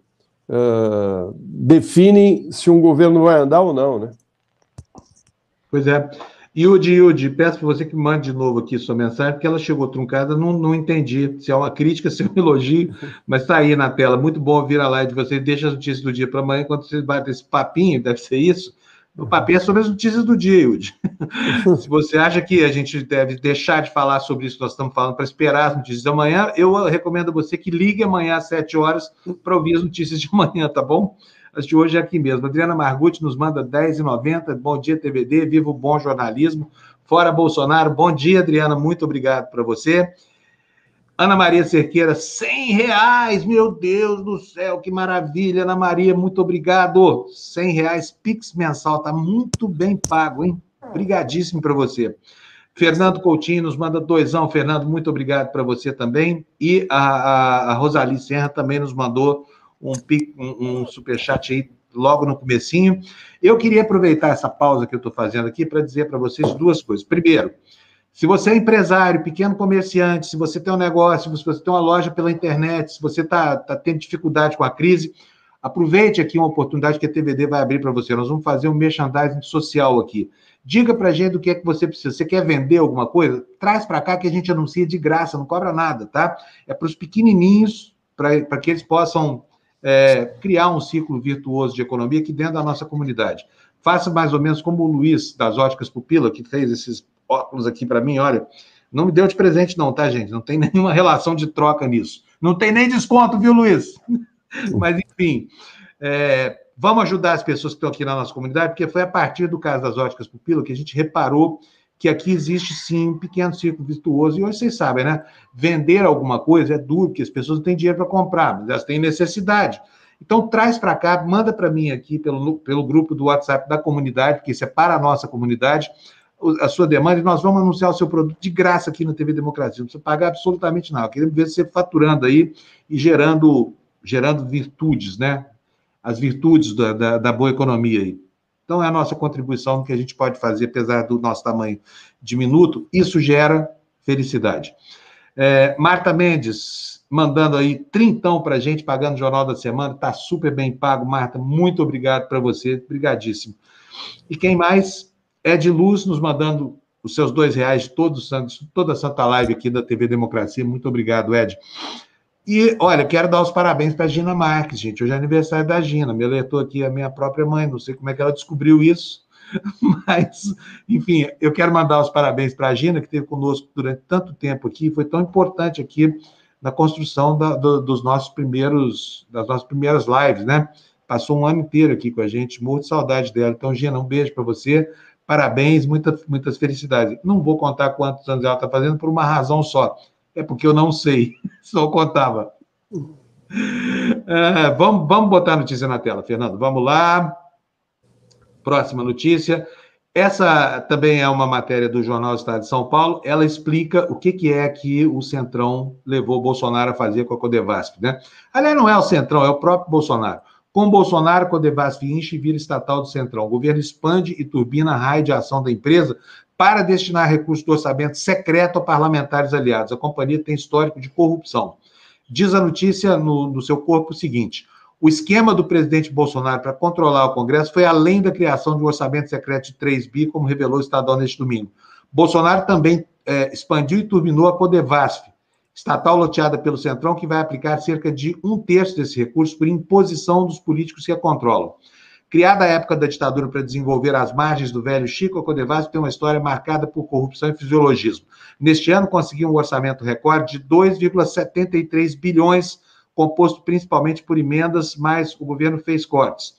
uh, definem se um governo vai andar ou não, né? Pois é. Yudi, Yudi, peço para você que mande de novo aqui sua mensagem, porque ela chegou truncada, não, não entendi se é uma crítica, se é um elogio, mas está aí na tela. Muito bom ouvir a live de você. Deixa as notícias do dia para amanhã, quando você bate esse papinho, deve ser isso. O papinho é sobre as notícias do dia, Yudi. se você acha que a gente deve deixar de falar sobre isso que nós estamos falando para esperar as notícias de amanhã, eu recomendo a você que ligue amanhã às 7 horas para ouvir as notícias de amanhã, tá bom? As de hoje é aqui mesmo. Adriana Margutti nos manda R$10,90. Bom dia, TVD. Viva o bom jornalismo. Fora Bolsonaro. Bom dia, Adriana. Muito obrigado para você. Ana Maria Cerqueira, 100 reais, meu Deus do céu, que maravilha, Ana Maria, muito obrigado. 100 reais, Pix mensal, tá muito bem pago, hein? Obrigadíssimo para você. Fernando Coutinho nos manda doisão, Fernando, muito obrigado para você também. E a, a, a Rosali Serra também nos mandou um, um, superchat aí logo no comecinho. Eu queria aproveitar essa pausa que eu estou fazendo aqui para dizer para vocês duas coisas. Primeiro, se você é empresário, pequeno comerciante, se você tem um negócio, se você tem uma loja pela internet, se você está tá tendo dificuldade com a crise, aproveite aqui uma oportunidade que a TVD vai abrir para você. Nós vamos fazer um merchandising social aqui. Diga para a gente o que é que você precisa. Você quer vender alguma coisa? Traz para cá que a gente anuncia de graça, não cobra nada, tá? É para os pequenininhos, para que eles possam é, criar um ciclo virtuoso de economia aqui dentro da nossa comunidade. Faça mais ou menos como o Luiz, das Óticas Pupila, que fez esses óculos aqui para mim, olha, não me deu de presente não, tá, gente? Não tem nenhuma relação de troca nisso. Não tem nem desconto, viu, Luiz? Mas, enfim, é, vamos ajudar as pessoas que estão aqui na nossa comunidade, porque foi a partir do caso das Óticas Pupila que a gente reparou que aqui existe sim um pequeno ciclo virtuoso, e hoje vocês sabem, né? Vender alguma coisa é duro, porque as pessoas não têm dinheiro para comprar, mas elas têm necessidade. Então, traz para cá, manda para mim aqui pelo, pelo grupo do WhatsApp da comunidade, que isso é para a nossa comunidade, a sua demanda, e nós vamos anunciar o seu produto de graça aqui na TV Democracia. Não precisa pagar absolutamente nada. Queremos ver você faturando aí e gerando, gerando virtudes, né? As virtudes da, da, da boa economia aí. Então, é a nossa contribuição que a gente pode fazer, apesar do nosso tamanho diminuto, isso gera felicidade. É, Marta Mendes, mandando aí trintão para a gente, pagando o Jornal da Semana, está super bem pago, Marta, muito obrigado para você, obrigadíssimo. E quem mais? Ed Luz, nos mandando os seus dois reais todos, toda a Santa Live aqui da TV Democracia, muito obrigado, Ed. E, olha, quero dar os parabéns para a Gina Marques, gente. Hoje é aniversário da Gina. Me alertou aqui a minha própria mãe, não sei como é que ela descobriu isso, mas, enfim, eu quero mandar os parabéns para a Gina, que esteve conosco durante tanto tempo aqui, foi tão importante aqui na construção da, do, dos nossos primeiros, das nossas primeiras lives, né? Passou um ano inteiro aqui com a gente, de saudade dela. Então, Gina, um beijo para você, parabéns, muita, muitas felicidades. Não vou contar quantos anos ela está fazendo por uma razão só é porque eu não sei, só contava. É, vamos, vamos botar a notícia na tela, Fernando. Vamos lá. Próxima notícia. Essa também é uma matéria do Jornal Estado de São Paulo. Ela explica o que, que é que o Centrão levou Bolsonaro a fazer com a Codevasf. Né? Aliás, não é o Centrão, é o próprio Bolsonaro. Com Bolsonaro, Codevasf enche e vira estatal do Centrão. O governo expande e turbina a raio de ação da empresa para destinar recursos do orçamento secreto a parlamentares aliados. A companhia tem histórico de corrupção. Diz a notícia no, no seu corpo o seguinte: o esquema do presidente Bolsonaro para controlar o Congresso foi além da criação de um orçamento secreto de 3 bi, como revelou o Estadão neste domingo. Bolsonaro também é, expandiu e turbinou a Codevasf, estatal loteada pelo Centrão, que vai aplicar cerca de um terço desse recurso por imposição dos políticos que a controlam. Criada à época da ditadura para desenvolver as margens do velho Chico, a Codevasf tem uma história marcada por corrupção e fisiologismo. Neste ano, conseguiu um orçamento recorde de 2,73 bilhões, composto principalmente por emendas, mas o governo fez cortes.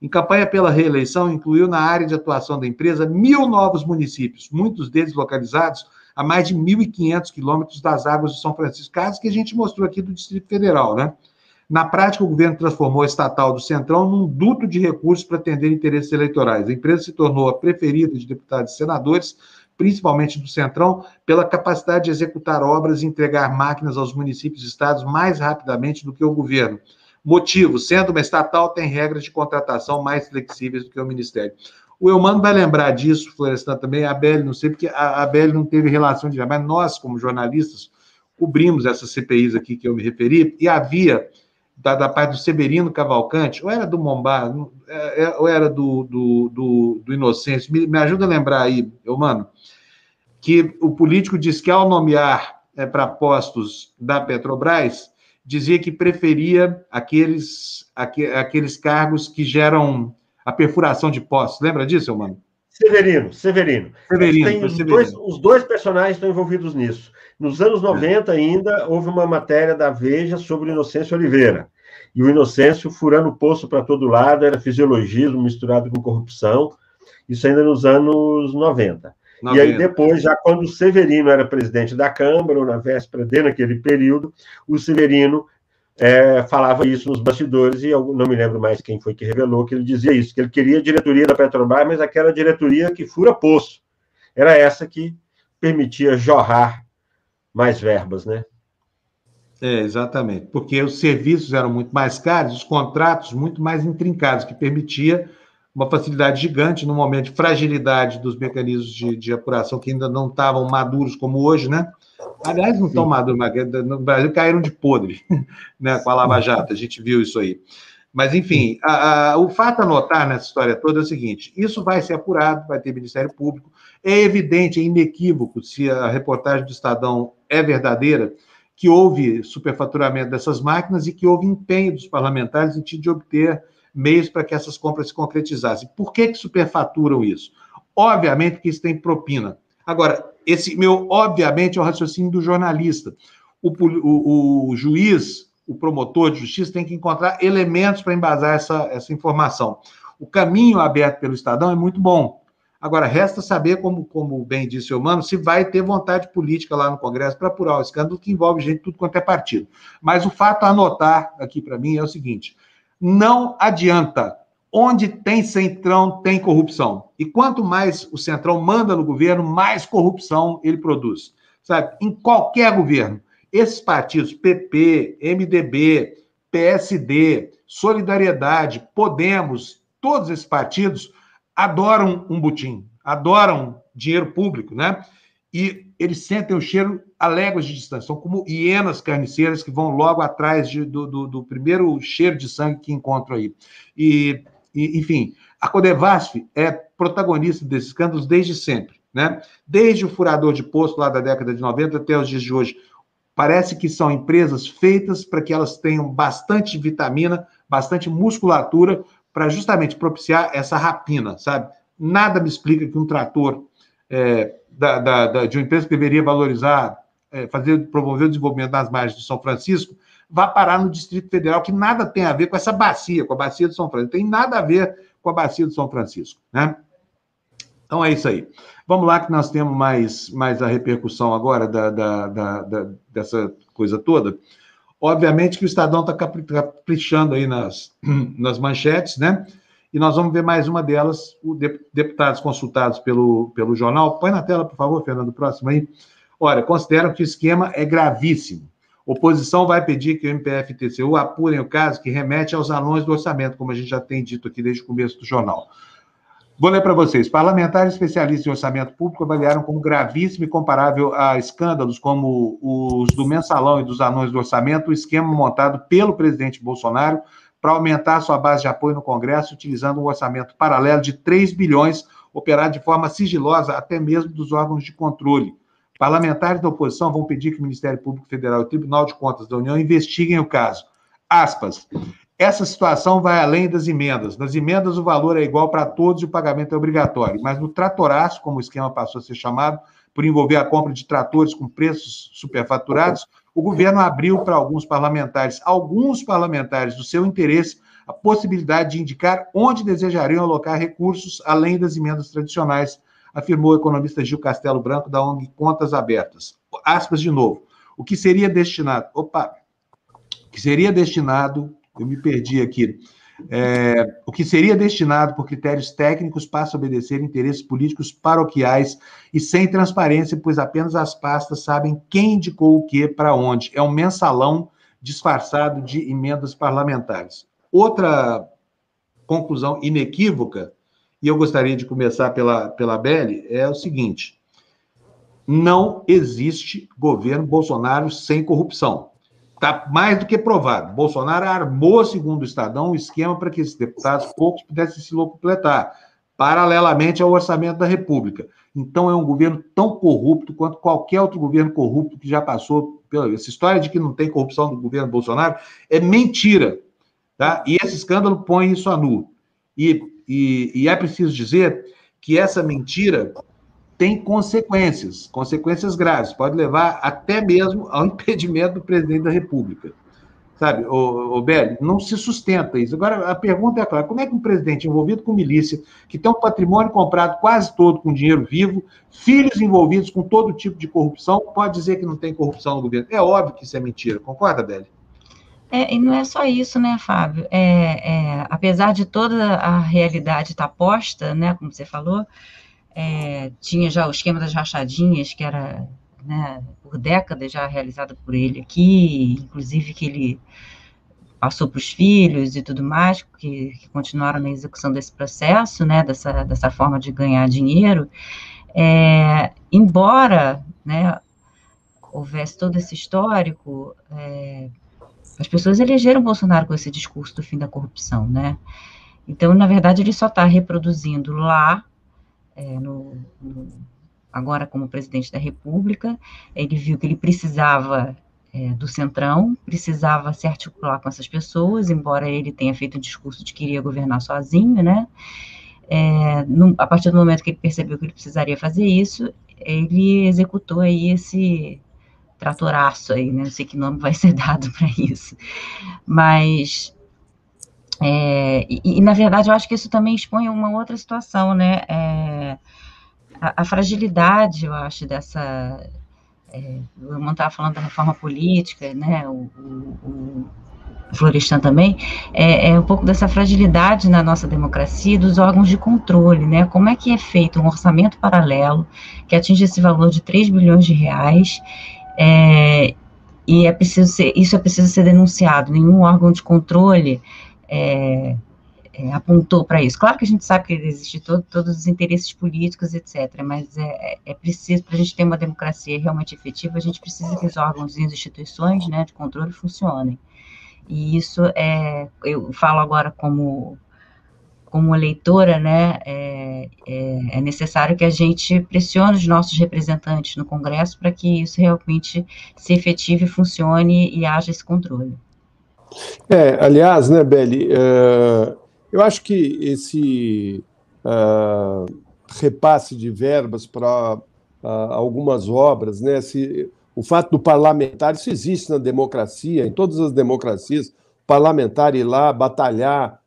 Em campanha pela reeleição, incluiu na área de atuação da empresa mil novos municípios, muitos deles localizados a mais de 1.500 quilômetros das águas de São Francisco, casos que a gente mostrou aqui do Distrito Federal, né? Na prática, o governo transformou a estatal do Centrão num duto de recursos para atender interesses eleitorais. A empresa se tornou a preferida de deputados e senadores, principalmente do Centrão, pela capacidade de executar obras e entregar máquinas aos municípios e estados mais rapidamente do que o governo. Motivo: sendo uma estatal, tem regras de contratação mais flexíveis do que o Ministério. O Eumano vai lembrar disso, Florestan também, a Beli, não sei, porque a, a não teve relação direta, mas nós, como jornalistas, cobrimos essas CPIs aqui que eu me referi, e havia da, da parte do Severino Cavalcante, ou era do Mombar, é, é, ou era do, do, do, do Inocêncio, me, me, ajuda a lembrar aí, eu, mano, que o político disse que ao nomear é, para postos da Petrobras, dizia que preferia aqueles, aqu, aqueles cargos que geram a perfuração de postos. Lembra disso, mano? Severino, Severino. Severino, os, dois, os dois personagens estão envolvidos nisso. Nos anos 90 ainda houve uma matéria da Veja sobre o Inocêncio Oliveira. E o Inocêncio furando o poço para todo lado, era fisiologismo misturado com corrupção. Isso ainda nos anos 90. 90. E aí depois, já quando o Severino era presidente da Câmara, ou na véspera dele, naquele período, o Severino é, falava isso nos bastidores, e eu não me lembro mais quem foi que revelou que ele dizia isso, que ele queria a diretoria da Petrobras, mas aquela diretoria que fura poço. Era essa que permitia jorrar mais verbas, né? É, exatamente, porque os serviços eram muito mais caros, os contratos muito mais intrincados, que permitia uma facilidade gigante no momento de fragilidade dos mecanismos de, de apuração que ainda não estavam maduros como hoje, né? Aliás, não estão maduros, no Brasil caíram de podre, né? Com a Lava Jato, a gente viu isso aí. Mas, enfim, a, a, o fato a notar nessa história toda é o seguinte: isso vai ser apurado, vai ter Ministério Público. É evidente, é inequívoco, se a reportagem do Estadão é verdadeira, que houve superfaturamento dessas máquinas e que houve empenho dos parlamentares em de obter meios para que essas compras se concretizassem. Por que, que superfaturam isso? Obviamente que isso tem propina. Agora, esse meu, obviamente, é o raciocínio do jornalista. O, o, o juiz, o promotor de justiça, tem que encontrar elementos para embasar essa, essa informação. O caminho aberto pelo Estadão é muito bom. Agora, resta saber, como, como bem disse o Mano, se vai ter vontade política lá no Congresso para apurar o escândalo que envolve gente tudo quanto é partido. Mas o fato a anotar aqui para mim é o seguinte: não adianta. Onde tem centrão, tem corrupção. E quanto mais o centrão manda no governo, mais corrupção ele produz. Sabe? Em qualquer governo. Esses partidos, PP, MDB, PSD, Solidariedade, Podemos, todos esses partidos adoram um butim, adoram dinheiro público, né? E eles sentem o cheiro a léguas de distância, são como hienas carniceiras que vão logo atrás de, do, do, do, primeiro cheiro de sangue que encontram aí. E, enfim, a Codevasf é protagonista desses escândalos desde sempre, né? Desde o furador de posto lá da década de 90 até os dias de hoje. Parece que são empresas feitas para que elas tenham bastante vitamina, bastante musculatura, para justamente propiciar essa rapina, sabe? Nada me explica que um trator é, da, da, da, de uma empresa que deveria valorizar, é, fazer, promover o desenvolvimento das margens de São Francisco, vá parar no Distrito Federal, que nada tem a ver com essa bacia, com a bacia de São Francisco. Tem nada a ver com a bacia de São Francisco, né? Então é isso aí. Vamos lá que nós temos mais, mais a repercussão agora da, da, da, da dessa coisa toda. Obviamente que o Estadão está caprichando aí nas, nas manchetes, né? E nós vamos ver mais uma delas, o deputados consultados pelo, pelo jornal. Põe na tela, por favor, Fernando, próximo aí. Olha, consideram que o esquema é gravíssimo. Oposição vai pedir que o MPF e o TCU apurem o caso que remete aos anões do orçamento, como a gente já tem dito aqui desde o começo do jornal. Vou ler para vocês. Parlamentares especialistas em orçamento público avaliaram como gravíssimo e comparável a escândalos como os do mensalão e dos anões do orçamento o esquema montado pelo presidente Bolsonaro para aumentar sua base de apoio no Congresso, utilizando um orçamento paralelo de 3 bilhões, operado de forma sigilosa até mesmo dos órgãos de controle. Parlamentares da oposição vão pedir que o Ministério Público Federal e o Tribunal de Contas da União investiguem o caso. Aspas. Essa situação vai além das emendas. Nas emendas, o valor é igual para todos e o pagamento é obrigatório. Mas no tratoraço, como o esquema passou a ser chamado, por envolver a compra de tratores com preços superfaturados, o governo abriu para alguns parlamentares, alguns parlamentares do seu interesse, a possibilidade de indicar onde desejariam alocar recursos além das emendas tradicionais, afirmou o economista Gil Castelo Branco, da ONG Contas Abertas. Aspas de novo. O que seria destinado. Opa! Que seria destinado eu me perdi aqui. É, o que seria destinado por critérios técnicos passa a obedecer interesses políticos paroquiais e sem transparência, pois apenas as pastas sabem quem indicou o que para onde. É um mensalão disfarçado de emendas parlamentares. Outra conclusão inequívoca, e eu gostaria de começar pela, pela Belle, é o seguinte: não existe governo Bolsonaro sem corrupção. Está mais do que provado. Bolsonaro armou, segundo o Estadão, um esquema para que esses deputados poucos pudessem se locupletar, paralelamente ao orçamento da República. Então, é um governo tão corrupto quanto qualquer outro governo corrupto que já passou pela. Essa história de que não tem corrupção no governo Bolsonaro é mentira. Tá? E esse escândalo põe isso a nu. E, e, e é preciso dizer que essa mentira tem consequências, consequências graves, pode levar até mesmo ao impedimento do presidente da República. Sabe, o, o não se sustenta isso. Agora, a pergunta é clara: como é que um presidente envolvido com milícia, que tem um patrimônio comprado quase todo com dinheiro vivo, filhos envolvidos com todo tipo de corrupção, pode dizer que não tem corrupção no governo? É óbvio que isso é mentira, concorda, Belli? É, e não é só isso, né, Fábio? É, é, apesar de toda a realidade estar posta, né, como você falou, é, tinha já o esquema das rachadinhas, que era né, por décadas já realizado por ele aqui, inclusive que ele passou para os filhos e tudo mais, que, que, continuaram na execução desse processo, né, dessa, dessa forma de ganhar dinheiro, é, embora né, houvesse todo esse histórico, é, as pessoas elegeram Bolsonaro com esse discurso do fim da corrupção, né? Então, na verdade, ele só está reproduzindo lá é, no, no, agora como presidente da República, ele viu que ele precisava é, do centrão, precisava se articular com essas pessoas, embora ele tenha feito o discurso de que iria governar sozinho, né? É, no, a partir do momento que ele percebeu que ele precisaria fazer isso, ele executou aí esse tratoraço aí, né? Não sei que nome vai ser dado para isso, mas é, e, e, na verdade, eu acho que isso também expõe uma outra situação, né? É, a, a, fragilidade, eu acho, dessa. É, o Irmão estava falando da reforma política, né? O, o, o Florestan também, é, é, um pouco dessa fragilidade na nossa democracia dos órgãos de controle, né? Como é que é feito um orçamento paralelo que atinge esse valor de 3 bilhões de reais é, e é preciso ser, isso é preciso ser denunciado. Nenhum órgão de controle é, é, apontou para isso. Claro que a gente sabe que existe todo, todos os interesses políticos, etc., mas é, é, preciso, para a gente ter uma democracia realmente efetiva, a gente precisa que os órgãos e as instituições né, de controle funcionem. E isso é, eu falo agora como como eleitora, né, é, é, é, necessário que a gente pressione os nossos representantes no Congresso para que isso realmente se efetive, funcione e haja esse controle. É, aliás, né, Beli, uh, eu acho que esse uh, repasse de verbas para uh, algumas obras, né, se, o fato do parlamentar, isso existe na democracia, em todas as democracias, parlamentar ir lá batalhar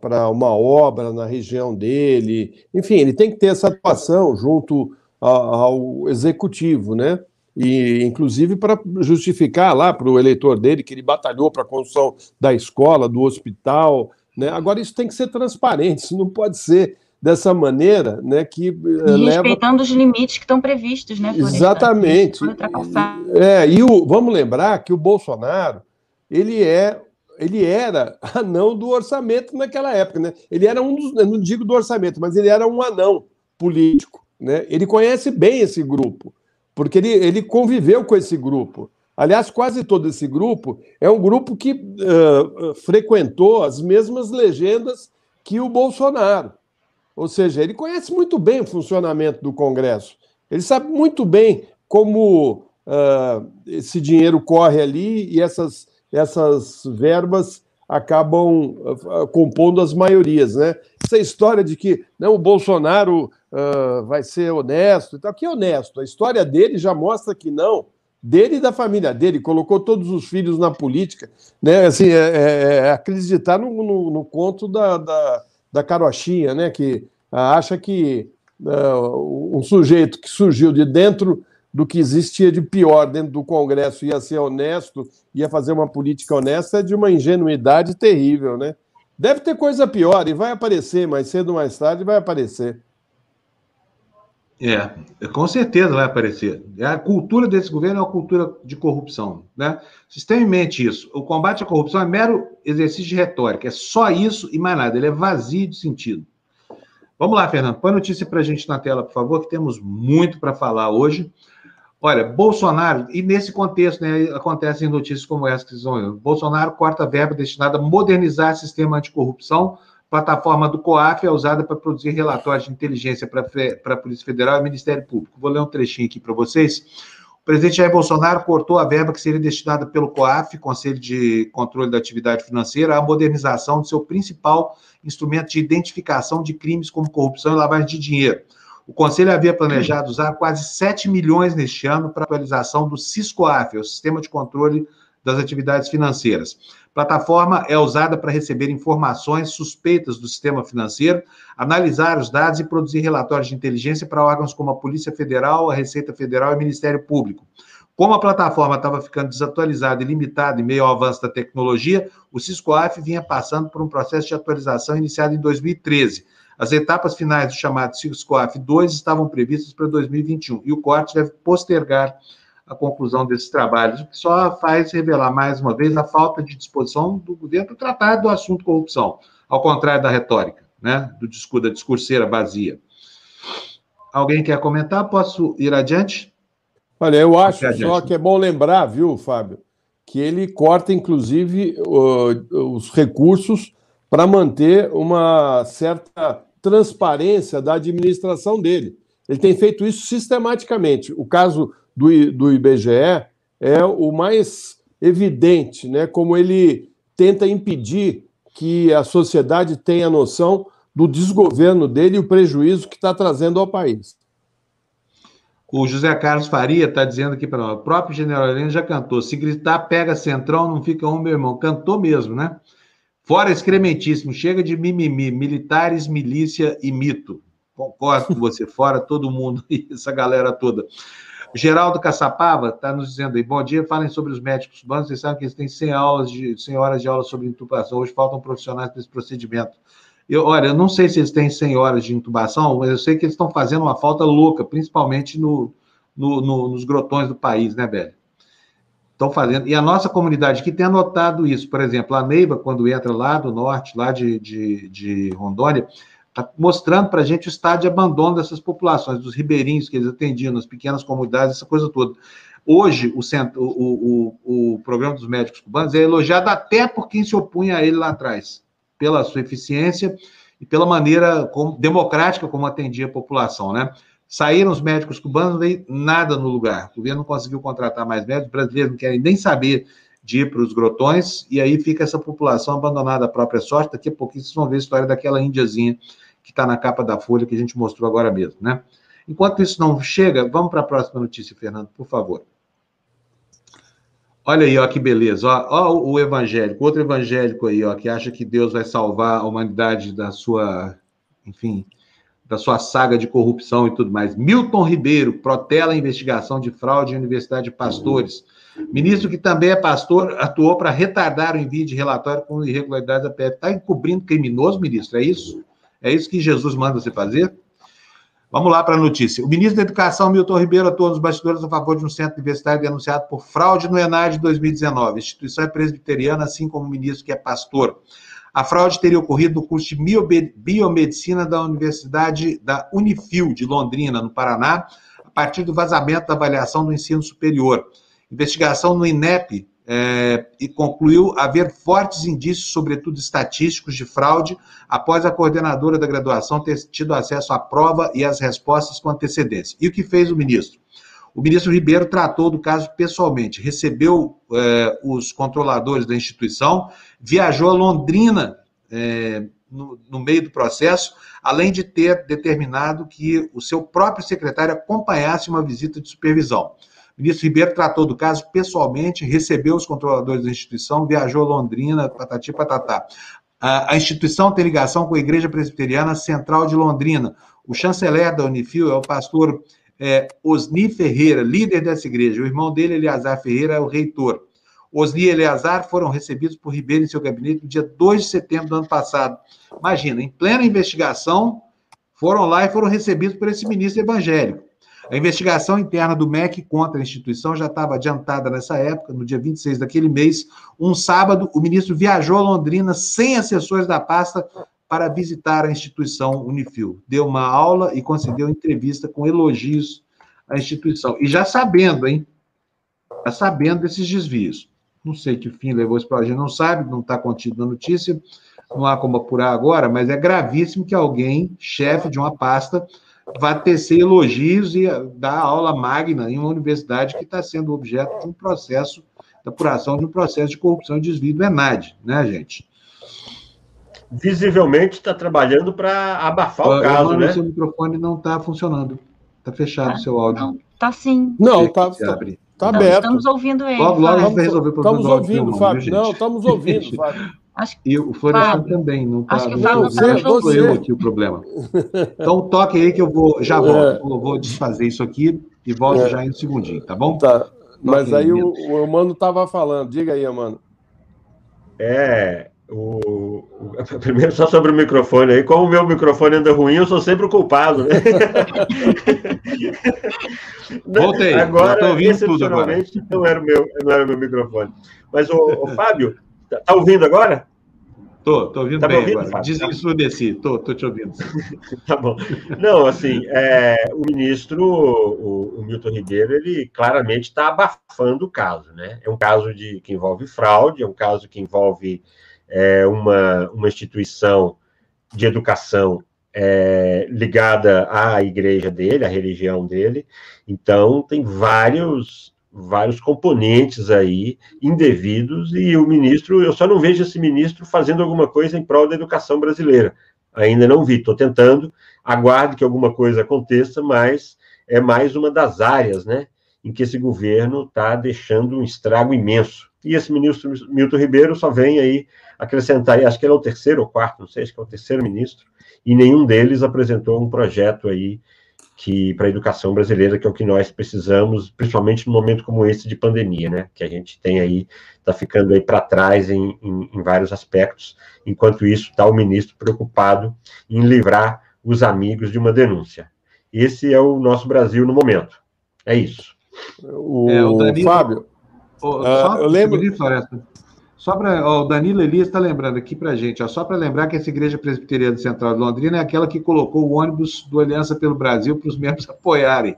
para uma obra na região dele. Enfim, ele tem que ter essa atuação junto ao executivo, né? E, inclusive, para justificar lá para o eleitor dele que ele batalhou para a construção da escola, do hospital. Né? Agora, isso tem que ser transparente, isso não pode ser dessa maneira, né, que e eh, leva... respeitando os limites que estão previstos, né? Exatamente. É, e o, vamos lembrar que o Bolsonaro ele é ele era anão do orçamento naquela época, né? Ele era um dos, não digo do orçamento, mas ele era um anão político, né? Ele conhece bem esse grupo, porque ele, ele conviveu com esse grupo. Aliás, quase todo esse grupo é um grupo que uh, frequentou as mesmas legendas que o Bolsonaro. Ou seja, ele conhece muito bem o funcionamento do Congresso. Ele sabe muito bem como uh, esse dinheiro corre ali e essas essas verbas acabam uh, compondo as maiorias, né? Essa história de que não, o Bolsonaro uh, vai ser honesto e tal, que honesto? A história dele já mostra que não, dele e da família dele, colocou todos os filhos na política, né? Assim, é, é, é acreditar no, no, no, conto da, da, da carochinha, né? Que uh, acha que um sujeito que surgiu de dentro do que existia de pior dentro do Congresso ia ser honesto, ia fazer uma política honesta, é de uma ingenuidade terrível, né? Deve ter coisa pior e vai aparecer, mais cedo ou mais tarde vai aparecer. É, com certeza vai aparecer. A cultura desse governo é uma cultura de corrupção, né? Vocês tenham em mente isso. O combate à corrupção é mero exercício de retórica, é só isso e mais nada. Ele é vazio de sentido. Vamos lá, Fernando, põe notícia para a gente na tela, por favor, que temos muito para falar hoje. Olha, Bolsonaro, e nesse contexto, né, acontecem notícias como essa que vocês vão ver. Bolsonaro corta verba destinada a modernizar o sistema anticorrupção. Plataforma do COAF é usada para produzir relatórios de inteligência para a Polícia Federal e Ministério Público. Vou ler um trechinho aqui para vocês. O presidente Jair Bolsonaro cortou a verba que seria destinada pelo COAF, Conselho de Controle da Atividade Financeira, à modernização do seu principal instrumento de identificação de crimes como corrupção e lavagem de dinheiro o Conselho havia planejado usar quase 7 milhões neste ano para atualização do SISCOAF, o Sistema de Controle das Atividades Financeiras. A plataforma é usada para receber informações suspeitas do sistema financeiro, analisar os dados e produzir relatórios de inteligência para órgãos como a Polícia Federal, a Receita Federal e o Ministério Público. Como a plataforma estava ficando desatualizada e limitada em meio ao avanço da tecnologia, o SISCOAF vinha passando por um processo de atualização iniciado em 2013 as etapas finais do chamado CISCOAF 2 estavam previstas para 2021 e o corte deve postergar a conclusão desses trabalhos, o que só faz revelar mais uma vez a falta de disposição do governo para tratar do assunto corrupção, ao contrário da retórica, né, do discurso da discurseira vazia. Alguém quer comentar? Posso ir adiante? Olha, eu acho só que é bom lembrar, viu, Fábio, que ele corta, inclusive, os recursos para manter uma certa transparência da administração dele. Ele tem feito isso sistematicamente. O caso do, do IBGE é o mais evidente, né? como ele tenta impedir que a sociedade tenha noção do desgoverno dele e o prejuízo que está trazendo ao país. O José Carlos Faria está dizendo aqui para nós: o próprio general Helena já cantou. Se gritar, pega centrão, não fica um, meu irmão. Cantou mesmo, né? Fora excrementíssimo, chega de mimimi, militares, milícia e mito. Concordo com você, fora todo mundo e essa galera toda. Geraldo Caçapava está nos dizendo aí, bom dia, falem sobre os médicos cubanos, vocês sabem que eles têm 100, aulas de, 100 horas de aula sobre intubação, hoje faltam profissionais desse procedimento. Eu, olha, eu não sei se eles têm 100 horas de intubação, mas eu sei que eles estão fazendo uma falta louca, principalmente no, no, no, nos grotões do país, né, velho? Estão fazendo. E a nossa comunidade aqui tem anotado isso. Por exemplo, a Neiva, quando entra lá do norte, lá de, de, de Rondônia, está mostrando para a gente o estado de abandono dessas populações, dos ribeirinhos que eles atendiam, nas pequenas comunidades, essa coisa toda. Hoje, o, centro, o, o, o programa dos médicos cubanos é elogiado até por quem se opunha a ele lá atrás, pela sua eficiência e pela maneira como, democrática como atendia a população, né? Saíram os médicos cubanos, veio nada no lugar. O governo não conseguiu contratar mais médicos, os brasileiros não querem nem saber de ir para os grotões, e aí fica essa população abandonada à própria sorte. Daqui a pouquinho vocês vão ver a história daquela índiazinha que está na capa da Folha, que a gente mostrou agora mesmo, né? Enquanto isso não chega, vamos para a próxima notícia, Fernando, por favor. Olha aí, ó, que beleza. Ó, ó, o evangélico, outro evangélico aí, ó, que acha que Deus vai salvar a humanidade da sua, enfim, da sua saga de corrupção e tudo mais. Milton Ribeiro protela a investigação de fraude em Universidade de Pastores. Ministro que também é pastor, atuou para retardar o envio de relatório com irregularidades da PF. Está encobrindo criminoso, ministro? É isso? É isso que Jesus manda você fazer? Vamos lá para a notícia. O ministro da Educação, Milton Ribeiro, atuou nos bastidores a favor de um centro universitário denunciado por fraude no ENAD de 2019. A instituição é presbiteriana, assim como o ministro que é pastor. A fraude teria ocorrido no curso de biomedicina da Universidade da Unifil, de Londrina, no Paraná, a partir do vazamento da avaliação do ensino superior. Investigação no INEP é, e concluiu haver fortes indícios, sobretudo estatísticos, de fraude após a coordenadora da graduação ter tido acesso à prova e às respostas com antecedência. E o que fez o ministro? O ministro Ribeiro tratou do caso pessoalmente, recebeu é, os controladores da instituição, viajou a Londrina é, no, no, meio do processo, além de ter determinado que o seu próprio secretário acompanhasse uma visita de supervisão. O ministro Ribeiro tratou do caso pessoalmente, recebeu os controladores da instituição, viajou a Londrina, patati patatá. A, instituição tem ligação com a Igreja Presbiteriana Central de Londrina. O chanceler da Unifil é o pastor é, Osni Ferreira, líder dessa igreja. O irmão dele, Eleazar Ferreira, é o reitor. Osni e Eleazar foram recebidos por Ribeiro em seu gabinete no dia 2 de setembro do ano passado. Imagina, em plena investigação, foram lá e foram recebidos por esse ministro evangélico. A investigação interna do MEC contra a instituição já estava adiantada nessa época, no dia 26 daquele mês. Um sábado, o ministro viajou a Londrina sem assessores da pasta para visitar a instituição Unifil. Deu uma aula e concedeu entrevista com elogios à instituição. E já sabendo, hein? Já sabendo desses desvios. Não sei que fim levou esse projeto, não sabe, não está contido na notícia, não há como apurar agora, mas é gravíssimo que alguém, chefe de uma pasta, vá tecer elogios e dar aula magna em uma universidade que está sendo objeto de um processo, da apuração de um processo de corrupção e desvio do ENAD, né, gente? visivelmente está trabalhando para abafar o caso, mano, né? Seu microfone não está funcionando. Está fechado o ah, seu áudio. Está sim. Não, está tá, tá aberto. Estamos ouvindo ele. Logo, logo vai resolver o problema Estamos ouvindo, Fábio. Não, estamos ouvindo, Fábio. Acho que, e o Florestan também, não está. Acho que não, você, não você. eu aqui o problema. Então toque aí que eu vou, já volto, é. vou desfazer isso aqui e volto é. já em um segundinho, tá bom? Tá. Mas aí, aí o, o Mano estava falando, diga aí, Mano. É, o, o, primeiro, só sobre o microfone aí, como o meu microfone anda ruim, eu sou sempre o culpado, né? Voltei, agora, ouvindo tudo agora. Não era o meu, não era o meu microfone. Mas, o, o Fábio, tá, tá, ouvindo agora? Tô, tô ouvindo tá bem ouvindo, agora. Tô, tô te ouvindo. tá bom. Não, assim, é, o ministro, o, o, Milton Ribeiro, ele claramente está abafando o caso, né? É um caso de, que envolve fraude, é um caso que envolve é, uma, uma instituição de educação é, ligada à igreja dele, à religião dele. Então, tem vários vários componentes aí indevidos e o ministro, eu só não vejo esse ministro fazendo alguma coisa em prol da educação brasileira. Ainda não vi, estou tentando, aguardo que alguma coisa aconteça, mas é mais uma das áreas, né, em que esse governo está deixando um estrago imenso. E esse ministro Milton Ribeiro só vem aí acrescentar, acho que ele é o terceiro ou quarto, não sei, acho que é o terceiro ministro, e nenhum deles apresentou um projeto aí que para a educação brasileira, que é o que nós precisamos, principalmente num momento como esse de pandemia, né? Que a gente tem aí, está ficando aí para trás em, em, em, vários aspectos. Enquanto isso, está o ministro preocupado em livrar os amigos de uma denúncia. Esse é o nosso Brasil no momento. É isso. O, é, o Danilo, Fábio, Oh, uh, eu lembro. Só para. O Danilo Elias está lembrando aqui para a gente, ó, só para lembrar que essa Igreja Presbiteriana Central de Londrina é aquela que colocou o ônibus do Aliança pelo Brasil para os membros apoiarem.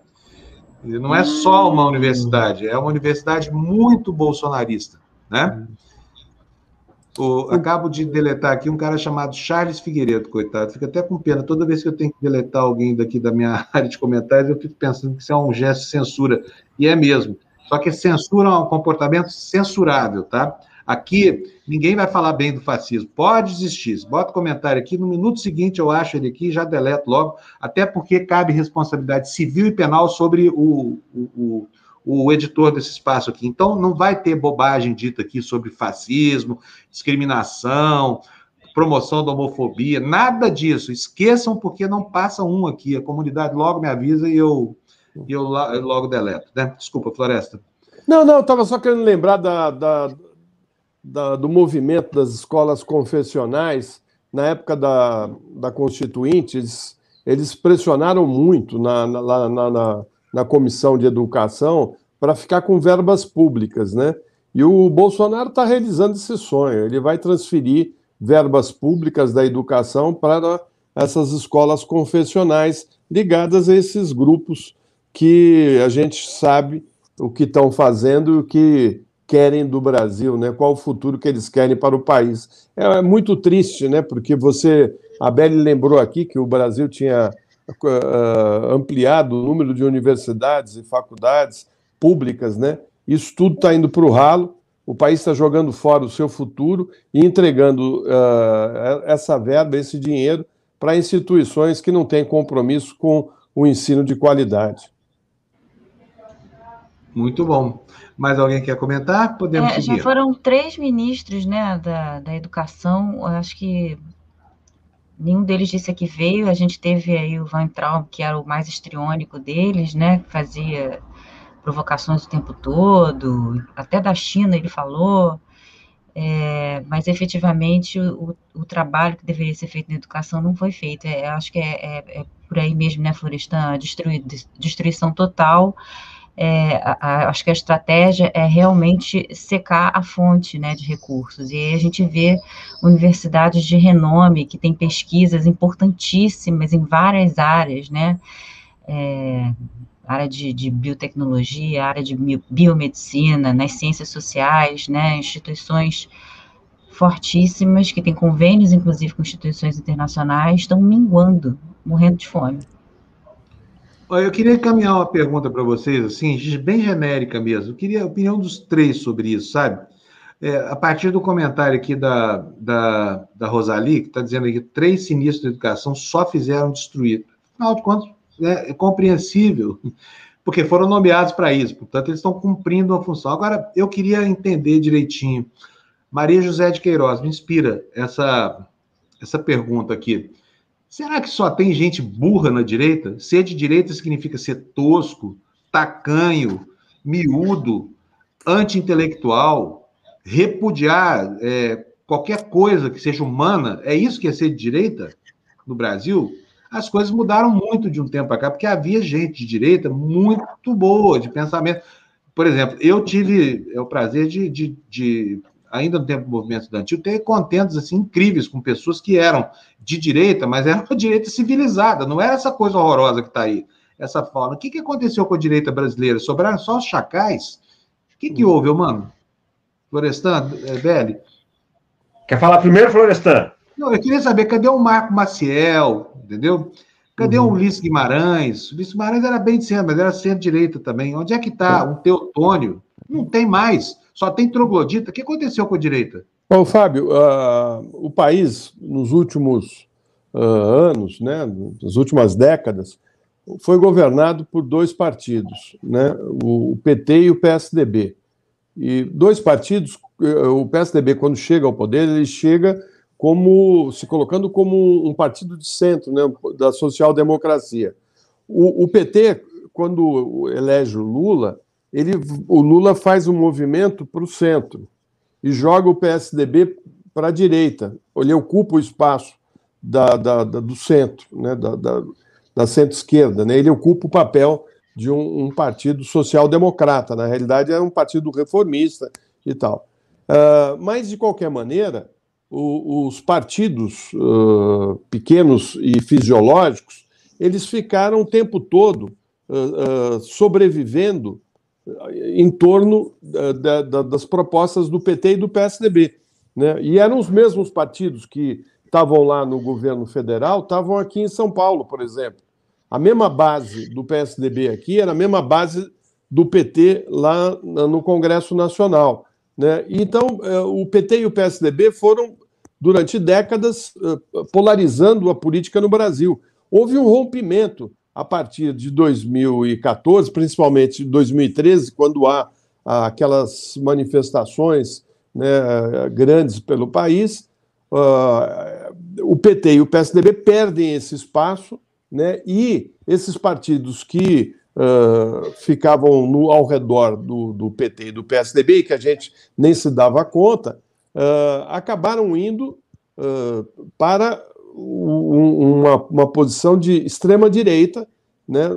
Não é só uma universidade, é uma universidade muito bolsonarista, né? O, acabo de deletar aqui um cara chamado Charles Figueiredo, coitado. Fica até com pena. Toda vez que eu tenho que deletar alguém daqui da minha área de comentários, eu fico pensando que isso é um gesto de censura. E é mesmo. Só que censura é um comportamento censurável, tá? Aqui, ninguém vai falar bem do fascismo. Pode existir. Bota comentário aqui. No minuto seguinte, eu acho ele aqui, já deleto logo. Até porque cabe responsabilidade civil e penal sobre o, o, o o editor desse espaço aqui. Então, não vai ter bobagem dita aqui sobre fascismo, discriminação, promoção da homofobia, nada disso. Esqueçam, porque não passa um aqui. A comunidade logo me avisa e eu, eu logo deleto. Né? Desculpa, Floresta. Não, não, estava só querendo lembrar da, da, da, do movimento das escolas confessionais. Na época da, da Constituinte, eles, eles pressionaram muito na, na, na, na na Comissão de Educação para ficar com verbas públicas, né? E o Bolsonaro está realizando esse sonho. Ele vai transferir verbas públicas da educação para essas escolas confessionais ligadas a esses grupos que a gente sabe o que estão fazendo e o que querem do Brasil, né? Qual o futuro que eles querem para o país? É, é muito triste, né? Porque você, a Beli lembrou aqui que o Brasil tinha uh, ampliado o número de universidades e faculdades públicas, né? Isso tudo está indo para o ralo. O país está jogando fora o seu futuro e entregando uh, essa verba, esse dinheiro, para instituições que não têm compromisso com o ensino de qualidade. Muito bom. Mais alguém quer comentar? Podemos é, seguir. Já foram três ministros né, da, da educação, acho que nenhum deles disse que veio. A gente teve aí o Van Traum, que era o mais estriônico deles, né? Que fazia provocações o tempo todo, até da China ele falou. É, mas efetivamente o, o, trabalho que deveria ser feito na educação não foi feito. É, acho que é, é, é, por aí mesmo, né, Florestan? Destrui, destruição total é, a, a, acho que a estratégia é realmente secar a fonte né, de recursos. E aí a gente vê universidades de renome que têm pesquisas importantíssimas em várias áreas, né? É, área de, de, biotecnologia, área de biomedicina, nas ciências sociais, né, instituições fortíssimas que têm convênios, inclusive, com instituições internacionais, estão minguando, morrendo de fome. Eu queria encaminhar uma pergunta para vocês, assim, bem genérica mesmo. Eu queria a opinião dos três sobre isso, sabe? É, a partir do comentário aqui da, da, da Rosalie, que está dizendo que três sinistros de educação só fizeram destruir. Afinal de contas, é, é compreensível, porque foram nomeados para isso, portanto, eles estão cumprindo uma função. Agora, eu queria entender direitinho. Maria José de Queiroz, me inspira essa, essa pergunta aqui. Será que só tem gente burra na direita? Ser de direita significa ser tosco, tacanho, miúdo, anti-intelectual, repudiar é, qualquer coisa que seja humana? É isso que é ser de direita no Brasil? As coisas mudaram muito de um tempo para cá, porque havia gente de direita muito boa, de pensamento. Por exemplo, eu tive é, o prazer de, de, de ainda no tempo do movimento estudantil, ter contentos assim, incríveis com pessoas que eram de direita, mas eram uma direita civilizada, não era essa coisa horrorosa que está aí, essa forma. O que, que aconteceu com a direita brasileira? Sobraram só os chacais? O que, que houve, mano? Florestan, é, Belli? Quer falar primeiro, Florestan? Não, eu queria saber, cadê o Marco Maciel, entendeu? Cadê uhum. o Ulisses Guimarães? O Ulisses Guimarães era bem de centro, mas era centro-direita também. Onde é que está o Teotônio? Não tem mais só tem troglodita. O que aconteceu com a direita? Bom, Fábio, uh, o país, nos últimos uh, anos, né, nas últimas décadas, foi governado por dois partidos, né, o PT e o PSDB. E dois partidos, eh, o PSDB, quando chega ao poder, ele chega como se colocando como um partido de centro, né, da social-democracia. O, o PT, quando elege o Lula, ele, o Lula faz um movimento para o centro e joga o PSDB para a direita. Ele ocupa o espaço da, da, da do centro, né, da, da, da centro-esquerda. Né? Ele ocupa o papel de um, um partido social-democrata. Na realidade, é um partido reformista e tal. Uh, mas, de qualquer maneira, o, os partidos uh, pequenos e fisiológicos eles ficaram o tempo todo uh, sobrevivendo em torno da, da, das propostas do PT e do PSDB. Né? E eram os mesmos partidos que estavam lá no governo federal, estavam aqui em São Paulo, por exemplo. A mesma base do PSDB aqui era a mesma base do PT lá no Congresso Nacional. Né? Então, é, o PT e o PSDB foram, durante décadas, é, polarizando a política no Brasil. Houve um rompimento a partir de 2014, principalmente 2013, quando há aquelas manifestações né, grandes pelo país, uh, o PT e o PSDB perdem esse espaço, né, e esses partidos que uh, ficavam no, ao redor do, do, PT e do PSDB, que a gente nem se dava conta, uh, acabaram indo para uma, uma, posição de extrema-direita, né,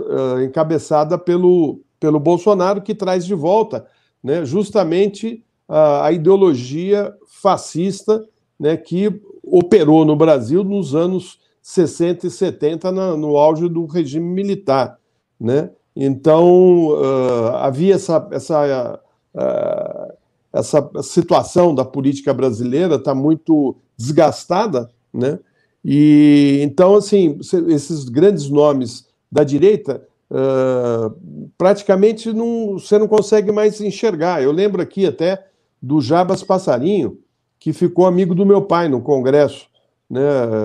encabeçada pelo, pelo Bolsonaro, que traz de volta né, justamente a, a ideologia fascista né, que operou no Brasil nos anos 60 e 70, na, no auge do regime militar. Né? Então, uh, havia essa, essa, uh, essa situação da política brasileira, está muito desgastada, né? E então, assim, esses grandes nomes da direita uh, praticamente não, você não consegue mais enxergar. Eu lembro aqui até do Jabas Passarinho, que ficou amigo do meu pai no Congresso. Né?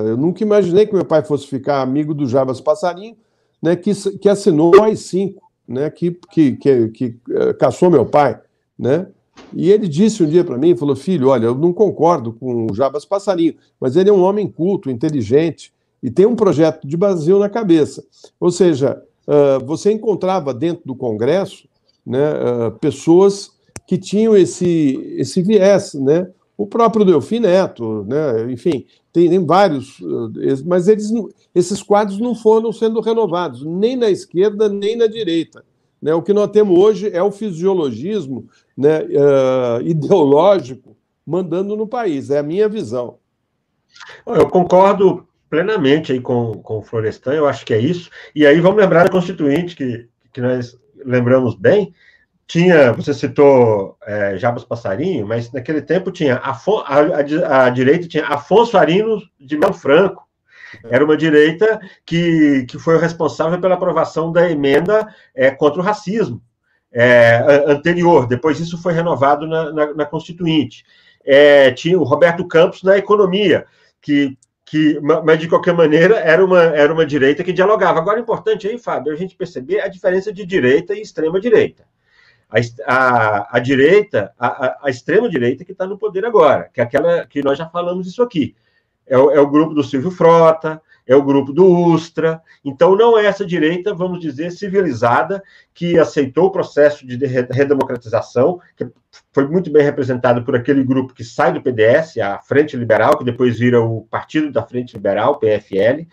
Eu nunca imaginei que meu pai fosse ficar amigo do Jabas Passarinho, né? que, que assinou o AI-5, né? que, que, que, que caçou meu pai. Né? E ele disse um dia para mim, falou, filho, olha, eu não concordo com o Jabas Passarinho, mas ele é um homem culto, inteligente, e tem um projeto de Brasil na cabeça. Ou seja, uh, você encontrava dentro do Congresso né, uh, pessoas que tinham esse, esse viés, né? O próprio Delfim Neto, né? enfim, tem, tem vários, mas eles, esses quadros não foram sendo renovados, nem na esquerda, nem na direita. Né? O que nós temos hoje é o fisiologismo né, uh, ideológico mandando no país, é a minha visão. Eu concordo plenamente aí com, com o Florestan, eu acho que é isso. E aí vamos lembrar da Constituinte, que, que nós lembramos bem, tinha, você citou é, Jabas Passarinho, mas naquele tempo tinha a, a, a, direita tinha Afonso Arino de Mel Franco. Era uma direita que, que foi responsável pela aprovação da emenda é, contra o racismo é, anterior. Depois isso foi renovado na, na, na Constituinte. É, tinha o Roberto Campos na economia, que que, mas de qualquer maneira era uma, era uma direita que dialogava. Agora, é importante aí, Fábio, a gente perceber a diferença de direita e extrema direita. A, a, a direita, a, a extrema-direita que está no poder agora, que é aquela que nós já falamos isso aqui. É o, é o grupo do Silvio Frota, é o grupo do Ustra. Então, não é essa direita, vamos dizer, civilizada, que aceitou o processo de redemocratização, que foi muito bem representado por aquele grupo que sai do PDS, a Frente Liberal, que depois vira o Partido da Frente Liberal, PFL,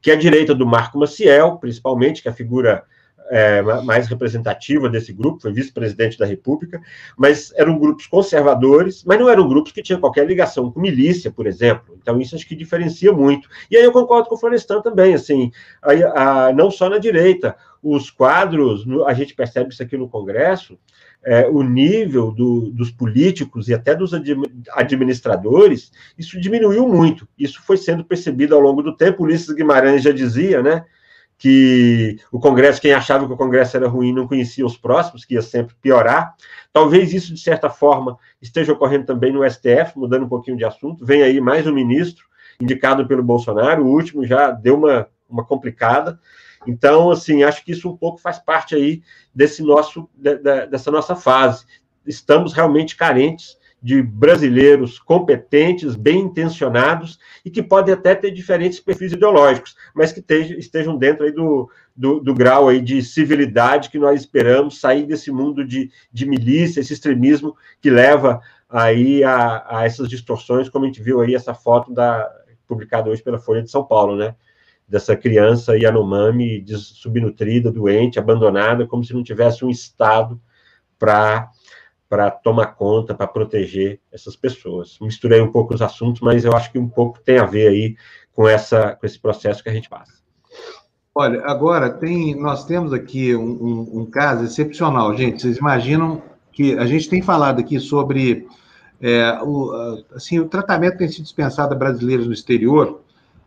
que é a direita do Marco Maciel, principalmente, que é a figura é, mais representativa desse grupo, foi vice-presidente da República, mas eram grupos conservadores, mas não eram grupos que tinham qualquer ligação com milícia, por exemplo. Então, isso acho que diferencia muito. E aí eu concordo com o Florestan também, assim, a, a, não só na direita, os quadros, a gente percebe isso aqui no Congresso, é, o nível do, dos políticos e até dos administradores, isso diminuiu muito. Isso foi sendo percebido ao longo do tempo. Ulisses Guimarães já dizia, né? Que o Congresso, quem achava que o Congresso era ruim, não conhecia os próximos, que ia sempre piorar. Talvez isso, de certa forma, esteja ocorrendo também no STF, mudando um pouquinho de assunto. Vem aí mais um ministro indicado pelo Bolsonaro, o último já deu uma, uma complicada. Então, assim, acho que isso um pouco faz parte aí desse nosso, de, de, dessa nossa fase. Estamos realmente carentes de brasileiros competentes, bem intencionados e que podem até ter diferentes perfis ideológicos, mas que estejam dentro aí do, do, do, grau aí de civilidade que nós esperamos, sair desse mundo de, de milícia, esse extremismo que leva aí a, a essas distorções, como a gente viu aí essa foto da publicada hoje pela Folha de São Paulo, né? Dessa criança Yanomami subnutrida, doente, abandonada, como se não tivesse um Estado para para tomar conta, para proteger essas pessoas. Misturei um pouco os assuntos, mas eu acho que um pouco tem a ver aí com, essa, com esse processo que a gente passa. Olha, agora tem, nós temos aqui um, um, um caso excepcional, gente. Vocês imaginam que a gente tem falado aqui sobre É, o, assim, o tratamento tem sido dispensado a brasileiros no exterior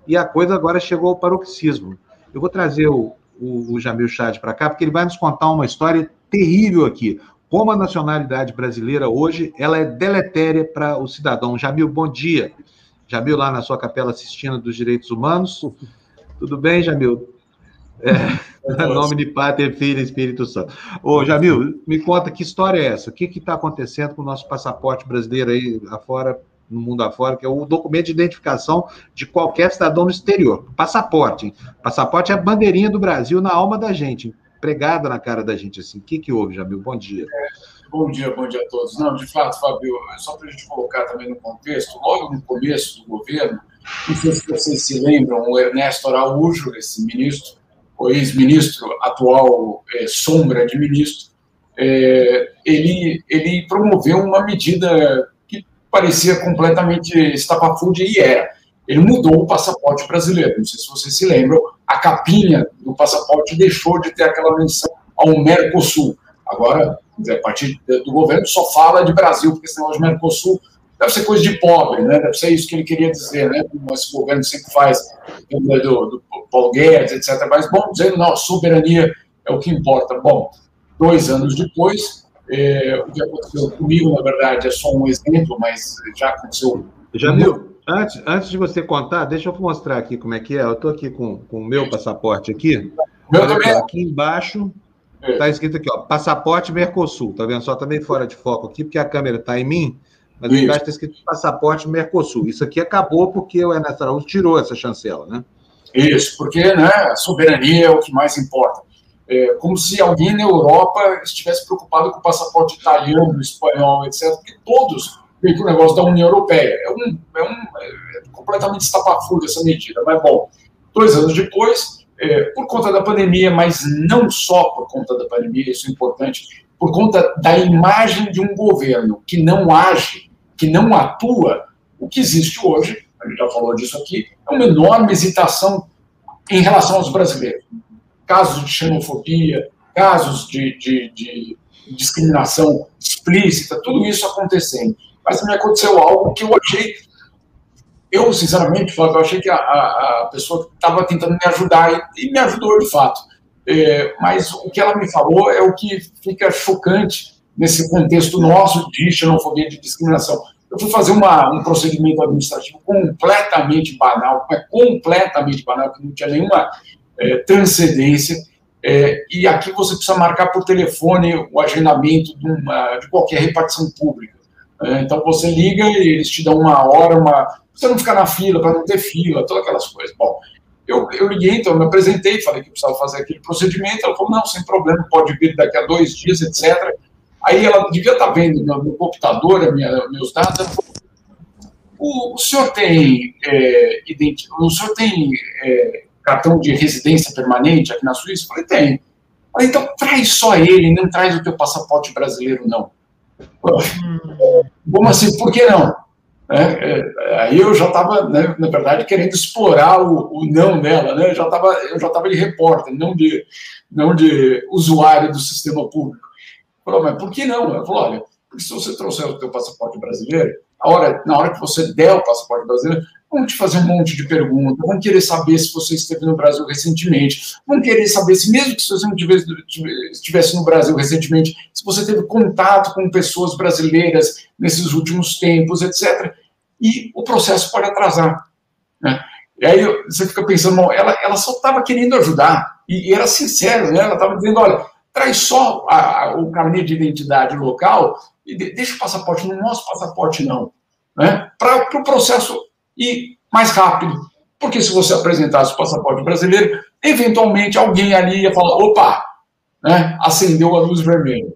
e a coisa agora chegou ao paroxismo. Eu vou trazer o, o, o Jamil Chad para cá, porque ele vai nos contar uma história terrível aqui. Como a nacionalidade brasileira hoje, ela é deletéria para o cidadão. Jamil, bom dia. Jamil lá na sua capela assistindo dos direitos humanos. Tudo bem, Jamil? É, nome de Pater, Filho e Espírito Santo. Ô, Jamil, me conta que história é essa? O que está acontecendo com o nosso passaporte brasileiro aí afora, no mundo afora, que é o documento de identificação de qualquer cidadão no exterior. Passaporte. Hein? Passaporte é a bandeirinha do Brasil na alma da gente, pregada na cara da gente. Assim. O que, que houve, Jamil? Bom dia. É, bom dia, bom dia a todos. Não, de fato, Fábio, só para a gente colocar também no contexto, logo no começo do governo, não sei se vocês se lembram, o Ernesto Araújo, esse ministro, o ex-ministro, atual é, sombra de ministro, é, ele, ele promoveu uma medida que parecia completamente estapafúrdia e era. Ele mudou o passaporte brasileiro. Não sei se vocês se lembram, a capinha do passaporte deixou de ter aquela menção ao Mercosul. Agora, a partir do governo, só fala de Brasil, porque senão de Mercosul deve ser coisa de pobre, né? Deve ser isso que ele queria dizer, né? Como esse governo sempre faz, do, do Paulo Guedes, etc. Mas, bom, dizendo, não, soberania é o que importa. Bom, dois anos depois, é, o que aconteceu comigo, na verdade, é só um exemplo, mas já aconteceu. Já viu? Antes, antes de você contar, deixa eu mostrar aqui como é que é. Eu estou aqui com, com o meu passaporte aqui. Meu também. Aqui embaixo está escrito aqui, ó, passaporte Mercosul. Tá vendo? Só também tá fora de foco aqui, porque a câmera está em mim. Mas Isso. embaixo está escrito passaporte Mercosul. Isso aqui acabou porque o Ernesto Araújo tirou essa chancela, né? Isso, porque né, a soberania é o que mais importa. É, como se alguém na Europa estivesse preocupado com o passaporte italiano, espanhol, etc., porque todos vêm com o negócio da União Europeia. É, um, é, um, é completamente estapafúrdio essa medida. Mas, bom, dois anos depois, é, por conta da pandemia, mas não só por conta da pandemia, isso é importante, por conta da imagem de um governo que não age, que não atua, o que existe hoje a gente já falou disso aqui, é uma enorme hesitação em relação aos brasileiros. Casos de xenofobia, casos de, de, de discriminação explícita, tudo isso acontecendo. Mas me aconteceu algo que eu achei, eu sinceramente, eu achei que a, a, a pessoa estava tentando me ajudar e, e, me ajudou de fato. É, mas o que ela me falou é o que fica chocante nesse contexto nosso de xenofobia, de discriminação. Eu fui fazer uma, um procedimento administrativo completamente banal, completamente banal, que não tinha nenhuma é, transcendência. É, e aqui você precisa marcar por telefone o agendamento de, uma, de qualquer repartição pública. É, então você liga e eles te dão uma hora, uma. Você não ficar na fila, para não ter fila, todas aquelas coisas. Bom, eu, eu liguei, então, eu me apresentei, falei que precisava fazer aquele procedimento. Ela falou: não, sem problema, pode vir daqui a dois dias, etc. Aí ela devia estar vendo no, computador minha, meus dados. Ela falou, o, o senhor tem, é, o senhor tem é, cartão de residência permanente aqui na Suíça? Eu falei, tem. Falei, então traz só ele, não traz o teu passaporte brasileiro, não. Hum. Como assim? Por que não? É, é, aí eu já estava, né, na verdade, querendo explorar o, o não dela, né? Eu já estava, eu já estava de repórter, não de, não de usuário do sistema público. Falou, mas por que não? Eu falou, olha, porque se você trouxer o teu passaporte brasileiro, a hora, na hora que você der o passaporte brasileiro, vão te fazer um monte de perguntas, vão querer saber se você esteve no Brasil recentemente, vão querer saber se, mesmo que você não tivesse, estivesse no Brasil recentemente, se você teve contato com pessoas brasileiras nesses últimos tempos, etc. E o processo pode atrasar. Né? E aí você fica pensando, ela, ela só estava querendo ajudar, e, e era sincero, né? ela estava dizendo, olha, traz só a, a, o carnê de identidade local e de, deixa o passaporte, não mostra o passaporte não, né? para o pro processo ir mais rápido. Porque se você apresentasse o passaporte brasileiro, eventualmente alguém ali ia falar, opa, né? acendeu a luz vermelha.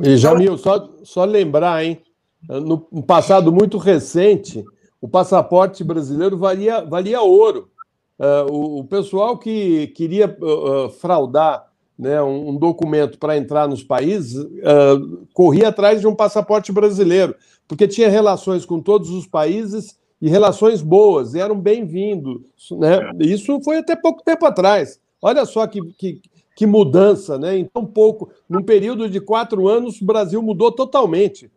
E Jamil, só, só lembrar, hein? No passado muito recente, o passaporte brasileiro valia, valia ouro. Uh, o, o, pessoal que queria uh, fraudar né, um, documento para entrar nos países, uh, corria atrás de um passaporte brasileiro, porque tinha relações com todos os países e relações boas, eram bem-vindos. Né? Isso foi até pouco tempo atrás. Olha só que, que, que mudança, né? Em tão pouco, num período de quatro anos, o Brasil mudou totalmente.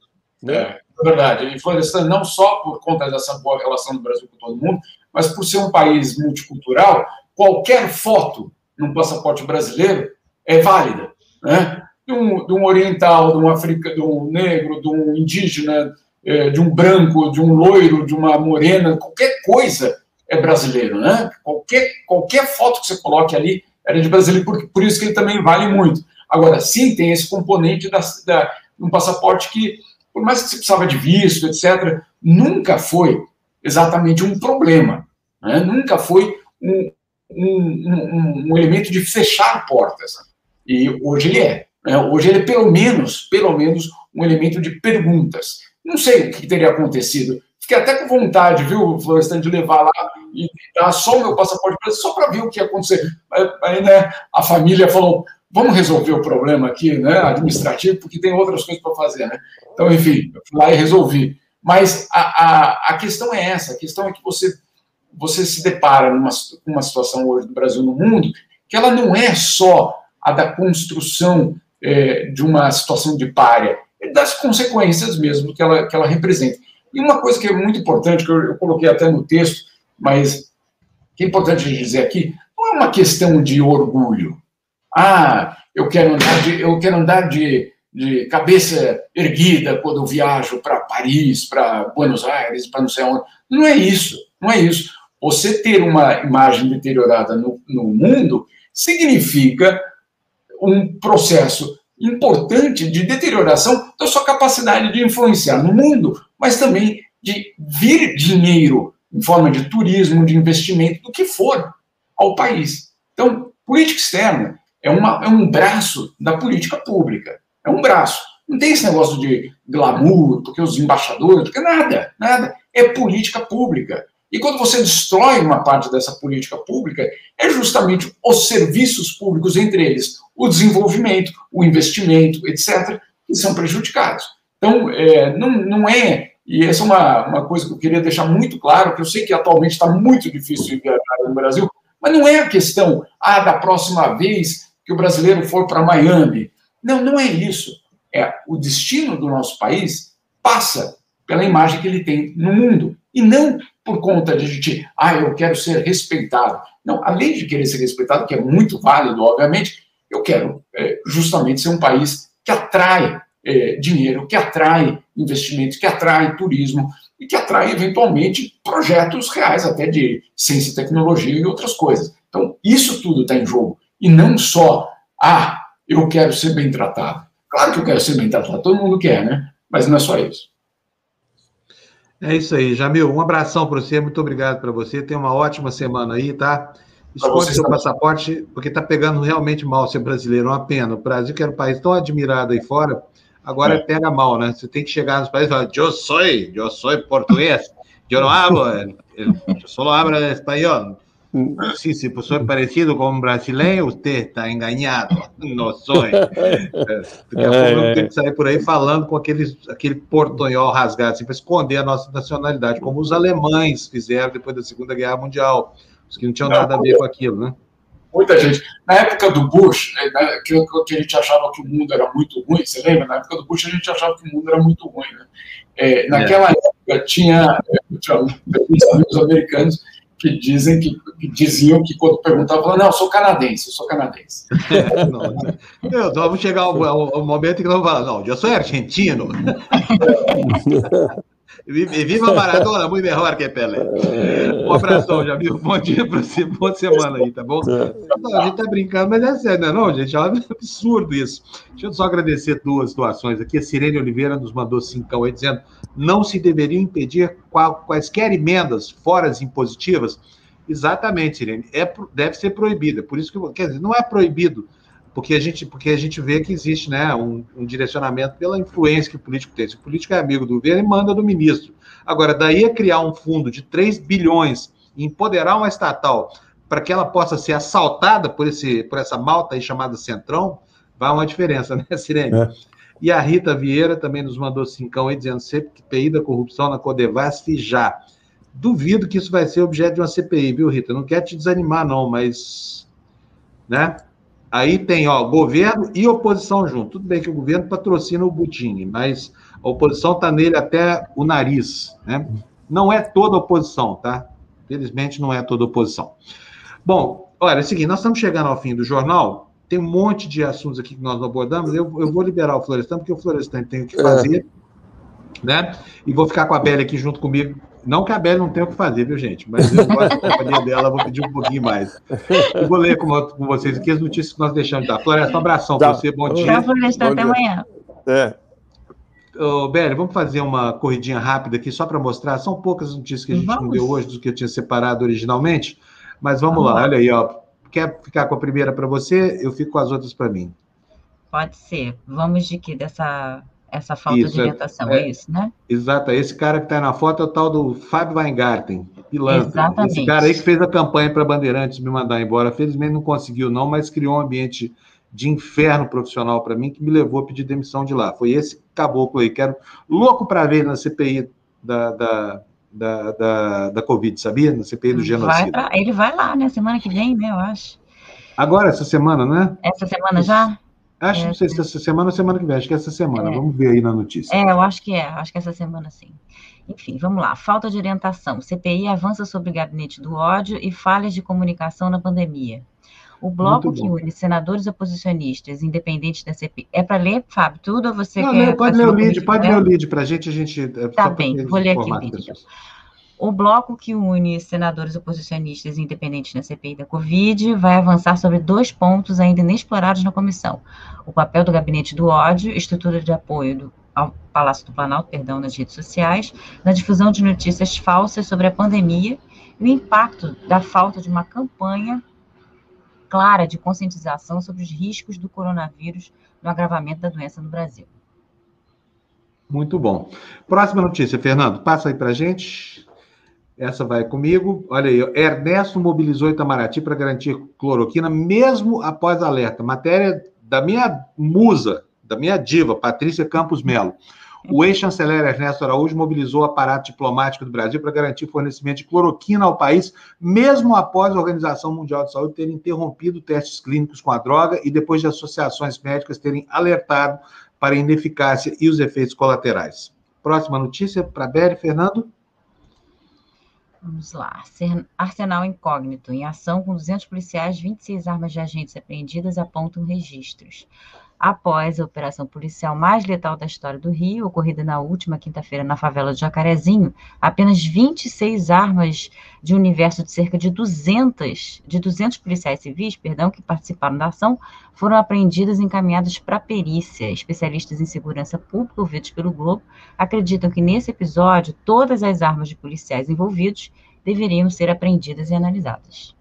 Né? É, é verdade. E não só por conta dessa boa relação do Brasil com todo mundo, mas por ser um país multicultural, qualquer foto num passaporte brasileiro é válida. Né? De, um, de um oriental, de um africano, de um negro, de um indígena, é, de um branco, de um loiro, de uma morena, qualquer coisa é brasileiro, né? Qualquer, qualquer foto que você coloque ali era de brasileiro, por, por isso que ele também vale muito. Agora, sim, tem esse componente da, da, um passaporte que, por mais que você precisava de visto, etc., nunca foi exatamente um problema. Né? Nunca foi um, um, um, um, elemento de fechar portas. E hoje ele é. Né? Hoje ele é, pelo menos, pelo menos, um elemento de perguntas. Não sei o que teria acontecido Fiquei até com vontade, viu, Florestan, de levar lá e dar só o meu passaporte só para ver o que ia acontecer. Aí, né, a família falou: vamos resolver o problema aqui, né, administrativo, porque tem outras coisas para fazer, né? Então, enfim, eu fui lá e resolvi. Mas a, a, a questão é essa: a questão é que você, você se depara numa uma situação hoje do Brasil no mundo que ela não é só a da construção é, de uma situação de párea, das consequências mesmo que ela, que ela representa. E uma coisa que é muito importante, que eu, eu coloquei até no texto, mas que é importante dizer aqui, não é uma questão de orgulho. Ah, eu quero andar de, eu quero andar de, de cabeça erguida quando viajo para Paris, para Buenos Aires, para não sei onde. Não é isso, não é isso. Você ter uma imagem deteriorada no, no mundo significa um processo importante de deterioração da sua capacidade de influenciar no mundo, mas também de vir dinheiro em forma de turismo, de investimento, do que for ao país. Então, política externa é, uma, é um braço da política pública. É um braço. Não tem esse negócio de glamour, porque os embaixadores, porque nada, nada. É política pública. E quando você destrói uma parte dessa política pública, é justamente os serviços públicos, entre eles o desenvolvimento, o investimento, etc., que são prejudicados. Então, é, não, não é, e essa é uma, uma coisa que eu queria deixar muito claro, que eu sei que atualmente está muito difícil viajar no Brasil, mas não é a questão, ah, da próxima vez que o brasileiro for para Miami. Não, não é isso. É o destino do nosso país passa pela imagem que ele tem no mundo, e não por conta de a gente, ah, eu quero ser respeitado. Não, além de querer ser respeitado, que é muito válido, obviamente, eu quero é, justamente ser um país que atrai é, dinheiro, que atrai investimentos, que atrai turismo e que atrai, eventualmente, projetos reais, até de ciência e tecnologia e outras coisas. Então, isso tudo está em jogo. E não só, ah, eu quero ser bem tratado. Claro que eu quero ser bem tratado, todo mundo quer, né? Mas não é só isso. É isso aí, Jamil. Um abração para você, muito obrigado para você. Tenha uma ótima semana aí, tá? Esconde seu passaporte, porque está pegando realmente mal ser brasileiro, uma pena. O Brasil, que era um país tão admirado aí fora, agora é. pega mal, né? Você tem que chegar nos países e falar, eu sou, eu sou português, eu não hablo, eu só hablo espanhol. Sim, se você é parecido com um brasileiro, você está enganado. Não sou. Daqui a pouco eu tenho que sair por aí falando com aquele, aquele portunhol rasgado, assim, para esconder a nossa nacionalidade, como os alemães fizeram depois da Segunda Guerra Mundial, os que não tinham nada a ver com aquilo, né? muita gente. Na época do Bush, né, que, que, a gente achava que o mundo era muito ruim, você lembra? Na época do Bush, a gente achava que o mundo era muito ruim. Né? É, naquela é. época, tinha, tinha amigos americanos que dizem que, que, diziam que quando perguntavam, falavam, não, eu sou canadense, eu sou canadense. não, não, vamos chegar ao, ao, ao momento que não falar, não, eu sou argentino. Viva Maradona, muito melhor que Pelé. Um abração, já viu? Bom dia para você, boa semana aí, tá bom? Não, a gente tá brincando, mas é sério, não é não, gente? É um absurdo isso. Deixa eu só agradecer duas situações aqui. A Sirene Oliveira nos mandou cincão aí, dizendo não se deveriam impedir quaisquer emendas fora as impositivas. Exatamente, Sirene. É, deve ser proibida. Por isso que, quer dizer, não é proibido porque a gente, porque a gente vê que existe né, um, um, direcionamento pela influência que o político tem. Se o político é amigo do governo, ele manda do ministro. Agora, daí a criar um fundo de 3 bilhões e empoderar uma estatal para que ela possa ser assaltada por, esse, por essa malta aí chamada Centrão, vai uma diferença, né, Sirene? É. E a Rita Vieira também nos mandou cincão aí, dizendo CPI da corrupção na Codevasf já. Duvido que isso vai ser objeto de uma CPI, viu, Rita? Não quero te desanimar, não, mas. Né? Aí tem, ó, governo e oposição junto. Tudo bem que o governo patrocina o Butini, mas a oposição está nele até o nariz, né? Não é toda oposição, tá? Felizmente não é toda oposição. Bom, olha, é o seguinte, nós estamos chegando ao fim do jornal, tem um monte de assuntos aqui que nós abordamos, eu, eu vou liberar o Florestan, porque o Florestan tem o que fazer, é. né? E vou ficar com a Bela aqui junto comigo não que a Bela não tenha o que fazer, viu, gente? Mas eu gosto da companhia dela, vou pedir um pouquinho mais. Eu vou ler com, com vocês aqui as notícias que nós deixamos de dar. Floresta, um abração tá. para você, bom dia. Tchau, Floresta, até amanhã. É. Beli, vamos fazer uma corridinha rápida aqui só para mostrar. São poucas notícias que a gente vamos. não deu hoje do que eu tinha separado originalmente, mas vamos, vamos lá. lá. Olha aí, ó. Quer ficar com a primeira para você? Eu fico com as outras para mim. Pode ser. Vamos de que dessa essa falta isso, de é, orientação, é, é, isso, né? Exato, esse cara que está na foto é o tal do Fábio Weingarten, pilantra. Exatamente. Esse cara aí que fez a campanha para Bandeirantes me mandar embora, felizmente não conseguiu não, mas criou um ambiente de inferno profissional para mim que me levou a pedir demissão de lá. Foi esse caboclo aí, quero louco para ver na CPI da, da, da, da, da Covid, sabia? Na CPI do genocídio. Ele vai lá, né? Semana que vem, né? Eu acho. Agora, essa semana, né? Essa semana já? Acho, é, não sei se essa semana ou semana que vem, acho que é essa semana. É. Vamos ver aí na notícia. É, eu acho que é, acho que é essa semana sim. Enfim, vamos lá. Falta de orientação. CPI avança sobre o gabinete do ódio e falhas de comunicação na pandemia. O bloco que une senadores oposicionistas, independentes da CPI. É para ler, Fábio, tudo ou você não, quer. Não, pode ler o lead, pode ler o lead para a gente, a gente. Tá bem, vou ler aqui o lead. Então. O bloco que une senadores oposicionistas independentes na CPI da Covid vai avançar sobre dois pontos ainda inexplorados na comissão: o papel do gabinete do ódio, estrutura de apoio do, ao Palácio do Planalto, perdão, nas redes sociais, na difusão de notícias falsas sobre a pandemia e o impacto da falta de uma campanha clara de conscientização sobre os riscos do coronavírus no agravamento da doença no Brasil. Muito bom. Próxima notícia, Fernando, passa aí para gente. Essa vai comigo. Olha aí, Ernesto mobilizou Itamaraty para garantir cloroquina, mesmo após alerta. Matéria da minha musa, da minha diva, Patrícia Campos Melo. O ex-chanceler Ernesto Araújo mobilizou o aparato diplomático do Brasil para garantir fornecimento de cloroquina ao país, mesmo após a Organização Mundial de Saúde ter interrompido testes clínicos com a droga e depois de associações médicas terem alertado para a ineficácia e os efeitos colaterais. Próxima notícia para Beri, Fernando. Vamos lá. Arsenal incógnito. Em ação com 200 policiais, 26 armas de agentes apreendidas apontam registros após a operação policial mais letal da história do Rio, ocorrida na última quinta-feira na favela de Jacarezinho, apenas 26 armas de um universo de cerca de 200, de 200 policiais civis, perdão, que participaram da ação, foram apreendidas e encaminhadas para perícia. Especialistas em segurança pública, ouvidos pelo Globo, acreditam que nesse episódio todas as armas de policiais envolvidos deveriam ser apreendidas e analisadas.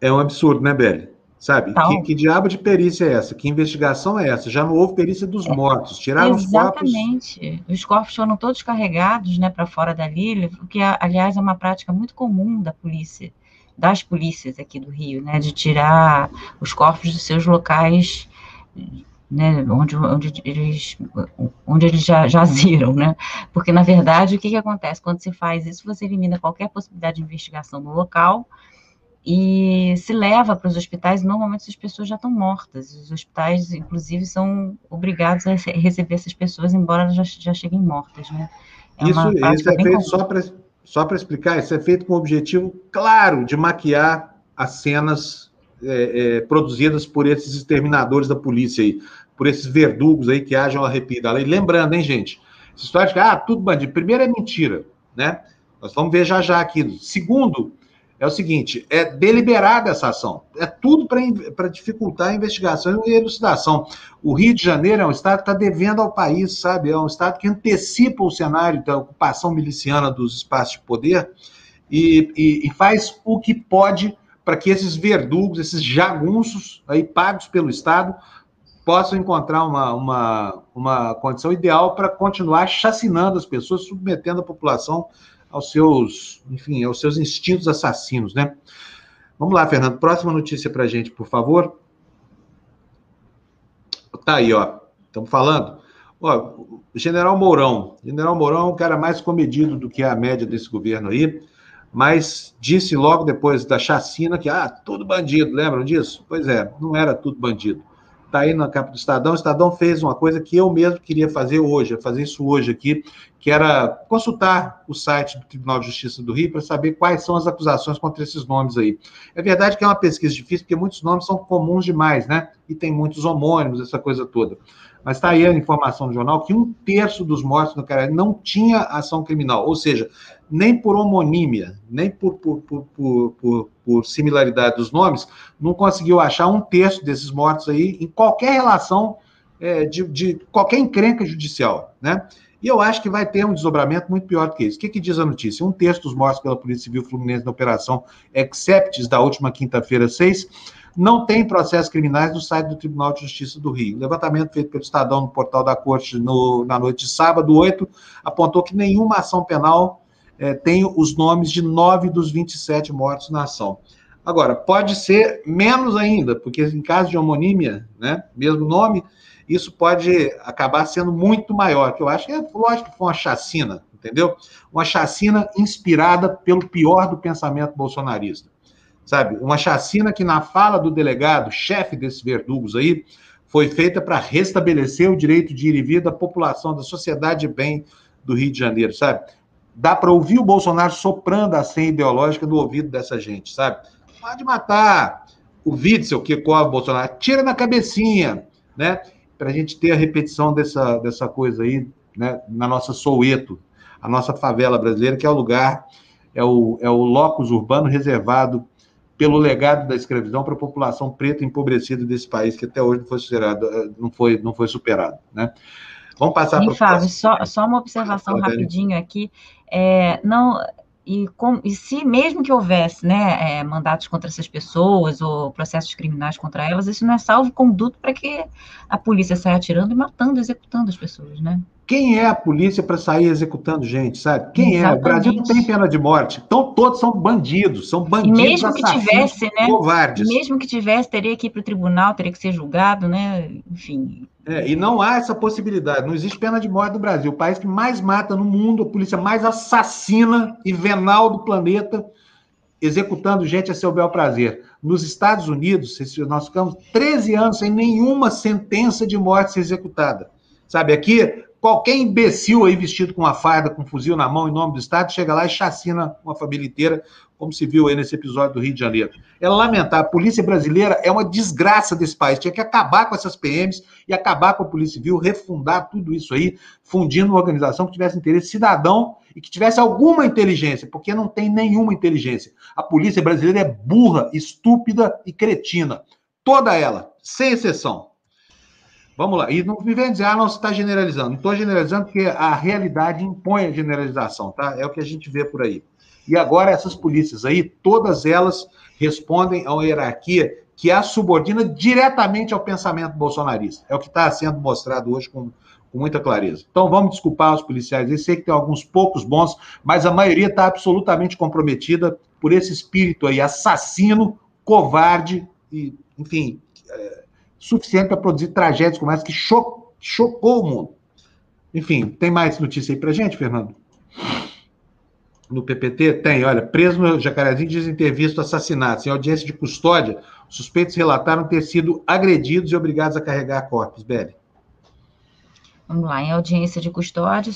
É um absurdo, né, Beli? Sabe? Que, que, diabo de perícia é essa? Que investigação é essa? Já não houve perícia dos é, mortos. Tiraram os corpos. Exatamente. Os corpos foram todos carregados né, para fora dali, o que, aliás, é uma prática muito comum da polícia, das polícias aqui do Rio, né? De tirar os corpos dos seus locais. Né, onde, onde eles, onde eles já jaziram, né? Porque, na verdade, o que, que acontece? Quando se faz isso, você elimina qualquer possibilidade de investigação no local, e se leva para os hospitais, normalmente essas pessoas já estão mortas. Os hospitais, inclusive, são obrigados a receber essas pessoas, embora elas já, já cheguem mortas, né? É isso, isso é feito comum. só para só para explicar, isso é feito com o objetivo claro de maquiar as cenas é, é, produzidas por esses exterminadores da polícia aí, por esses verdugos aí que agem ao arrepio da lei. Lembrando, hein, gente? Essa história de que, ah, tudo bandido. Primeiro é mentira, né? Nós vamos ver já já aqui. Segundo, é o seguinte: é deliberada essa ação. É tudo para dificultar a investigação e a elucidação. O Rio de Janeiro é um estado que está devendo ao país, sabe? É um estado que antecipa o cenário da ocupação miliciana dos espaços de poder e, e, e faz o que pode para que esses verdugos, esses jagunços aí pagos pelo Estado, possam encontrar uma, uma, uma condição ideal para continuar chacinando as pessoas, submetendo a população aos seus, enfim, aos seus instintos assassinos, né? Vamos lá, Fernando. Próxima notícia para a gente, por favor. Tá aí, ó. Estamos falando. Ó, General Mourão. General Mourão é um cara mais comedido do que a média desse governo aí. mas disse logo depois da chacina que, ah, tudo bandido, lembram disso? Pois é, não era tudo bandido. Está aí na capa do Estadão. O Estadão fez uma coisa que eu mesmo queria fazer hoje, fazer isso hoje aqui, que era consultar o site do Tribunal de Justiça do Rio para saber quais são as acusações contra esses nomes aí. É verdade que é uma pesquisa difícil, porque muitos nomes são comuns demais, né? E tem muitos homônimos, essa coisa toda. Mas está aí a informação do jornal que um terço dos mortos no Cariri não tinha ação criminal, ou seja, nem por homonímia, nem por, por, por, por, similaridade dos nomes, não conseguiu achar um terço desses mortos aí em qualquer relação é, de, de, qualquer encrenca judicial, né? E eu acho que vai ter um desdobramento muito pior do que isso. O que, que diz a notícia? Um terço dos mortos pela Polícia Civil Fluminense na Operação Exceptis da última quinta-feira, 6, não tem processos criminais no site do Tribunal de Justiça do Rio. O levantamento feito pelo Estadão no portal da Corte no, na noite de sábado, 8, apontou que nenhuma ação penal é, tem os nomes de nove dos 27 mortos na ação. Agora, pode ser menos ainda, porque em caso de homonímia, né, mesmo nome, isso pode acabar sendo muito maior, que eu acho que é lógico que foi uma chacina, entendeu? Uma chacina inspirada pelo pior do pensamento bolsonarista sabe? Uma chacina que, na fala do delegado, chefe desses verdugos aí, foi feita para restabelecer o direito de ir e vir da população, da sociedade bem do Rio de Janeiro, sabe? Dá para ouvir o Bolsonaro soprando a senha ideológica no ouvido dessa gente, sabe? Pode matar o Witzel que corre o Bolsonaro, tira na cabecinha, né? Para a gente ter a repetição dessa, dessa coisa aí, né? Na nossa Soueto, a nossa favela brasileira, que é o lugar, é o, é o locus urbano reservado pelo legado da escravidão para a população preta empobrecida desse país, que até hoje não foi superado, eh, não foi, não foi superado, né? Vamos passar para o Fábio, só, só uma observação rapidinho aqui. É, não, e, com, e, se mesmo que houvesse né, é, mandatos contra essas pessoas ou processos criminais contra elas, isso não é salvo conduto para que a polícia saia atirando e matando, executando as pessoas, né? Quem é a polícia para sair executando gente, sabe? Quem Exatamente. é? O Brasil não tem pena de morte. Então todos são bandidos, são bandidos, e mesmo que tivesse, né? Covardes. Mesmo que tivesse, teria que ir para o tribunal, teria que ser julgado, né? Enfim. É, e não há essa possibilidade. Não existe pena de morte no Brasil. O país que mais mata no mundo, a polícia mais assassina e venal do planeta, executando gente a seu bel prazer. Nos Estados Unidos, nós ficamos 13 anos sem nenhuma sentença de morte ser executada. Sabe, aqui Qualquer imbecil aí vestido com uma farda, com um fuzil na mão, em nome do Estado, chega lá e chacina uma família inteira, como se viu aí nesse episódio do Rio de Janeiro. É lamentável. A polícia brasileira é uma desgraça desse país. Tinha que acabar com essas PMs e acabar com a Polícia Civil, refundar tudo isso aí, fundindo uma organização que tivesse interesse cidadão e que tivesse alguma inteligência, porque não tem nenhuma inteligência. A polícia brasileira é burra, estúpida e cretina. Toda ela, sem exceção. Vamos lá. E não me vem dizer, ah, não, você está generalizando. Não estou generalizando porque a realidade impõe a generalização, tá? É o que a gente vê por aí. E agora essas polícias aí, todas elas respondem a uma hierarquia que a subordina diretamente ao pensamento bolsonarista. É o que está sendo mostrado hoje com, com muita clareza. Então vamos desculpar os policiais. Eu sei que tem alguns poucos bons, mas a maioria está absolutamente comprometida por esse espírito aí assassino, covarde e, enfim, é, suficiente para produzir tragédias como essa que cho chocou o mundo. Enfim, tem mais notícia aí para gente, Fernando? No PPT? Tem, olha, preso no Jacarezinho dizem ter visto assassinatos. Em audiência de custódia, suspeitos relataram ter sido agredidos e obrigados a carregar corpos. Beli. Vamos lá, em audiência de custódia,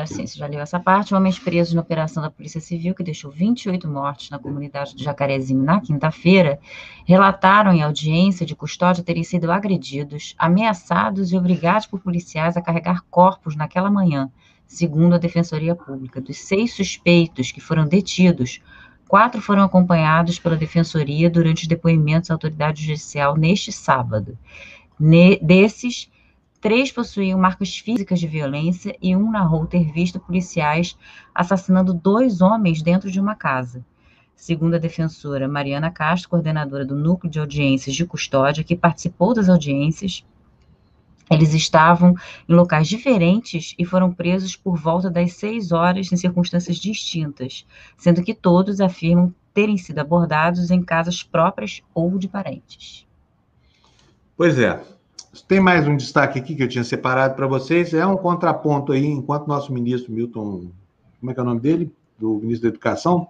assim, você já leu essa parte, homens presos na operação da Polícia Civil, que deixou 28 mortes na comunidade do Jacarezinho na quinta-feira, relataram em audiência de custódia terem sido agredidos, ameaçados e obrigados por policiais a carregar corpos naquela manhã, segundo a Defensoria Pública. Dos seis suspeitos que foram detidos, quatro foram acompanhados pela Defensoria durante os depoimentos à autoridade judicial neste sábado. Ne desses, Três possuíam marcas físicas de violência e um narrou ter visto policiais assassinando dois homens dentro de uma casa. Segundo a defensora Mariana Castro, coordenadora do Núcleo de Audiências de Custódia, que participou das audiências, eles estavam em locais diferentes e foram presos por volta das seis horas em circunstâncias distintas, sendo que todos afirmam terem sido abordados em casas próprias ou de parentes. Pois é, tem mais um destaque aqui que eu tinha separado para vocês. É um contraponto aí, enquanto nosso ministro Milton, como é que é o nome dele? Do ministro da Educação,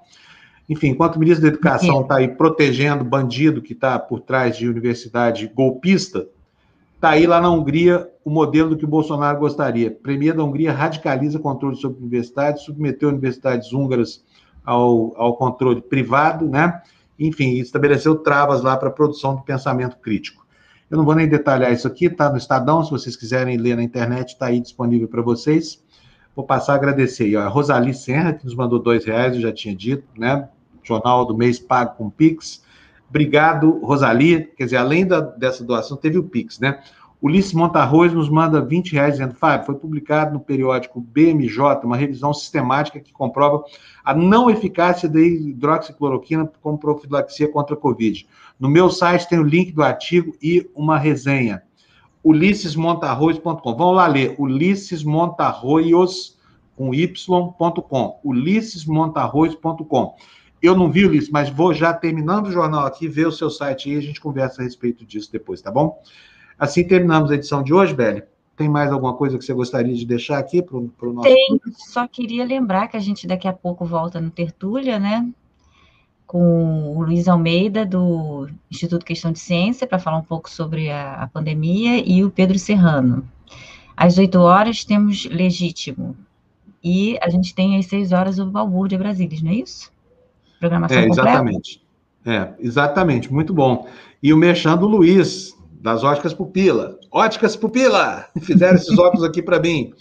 Enfim, enquanto o ministro da Educação está aí protegendo bandido que está por trás de universidade golpista, está aí lá na Hungria o modelo do que o Bolsonaro gostaria. Premier da Hungria radicaliza controle sobre universidades, submeteu universidades húngaras ao, ao controle privado, né? Enfim, estabeleceu travas lá para a produção de pensamento crítico. Eu não vou nem detalhar isso aqui, tá no Estadão, se vocês quiserem ler na internet, está aí disponível para vocês. Vou passar a agradecer aí, ó, a Rosali Serra, que nos mandou dois reais, eu já tinha dito, né? Jornal do mês pago com Pix. Obrigado, Rosali. Quer dizer, além da, dessa doação, teve o Pix, né? Ulisses Montarroz nos manda 20 reais dizendo, Fábio, foi publicado no periódico BMJ uma revisão sistemática que comprova a não eficácia da hidroxicloroquina como profilaxia contra a Covid. No meu site tem o link do artigo e uma resenha. ulisses.montarroz.com. Vamos lá ler. ulisses.montarroz com y.com. ulisses.montarroz.com. Eu não vi, Ulisses, mas vou já terminando o jornal aqui, ver o seu site e a gente conversa a respeito disso depois, tá bom? Assim terminamos a edição de hoje, Beli. Tem mais alguma coisa que você gostaria de deixar aqui para o nosso. Tem, só queria lembrar que a gente daqui a pouco volta no Tertúlia, né? Com o Luiz Almeida, do Instituto Questão de Ciência, para falar um pouco sobre a, a pandemia, e o Pedro Serrano. Às 8 horas temos Legítimo. E a gente tem às 6 horas o Balbúrdia Brasília, não é isso? Programação é, exatamente. Completa? É, exatamente, muito bom. E o Merchan do Luiz, das óticas pupila. Óticas pupila! Fizeram esses óculos aqui para mim.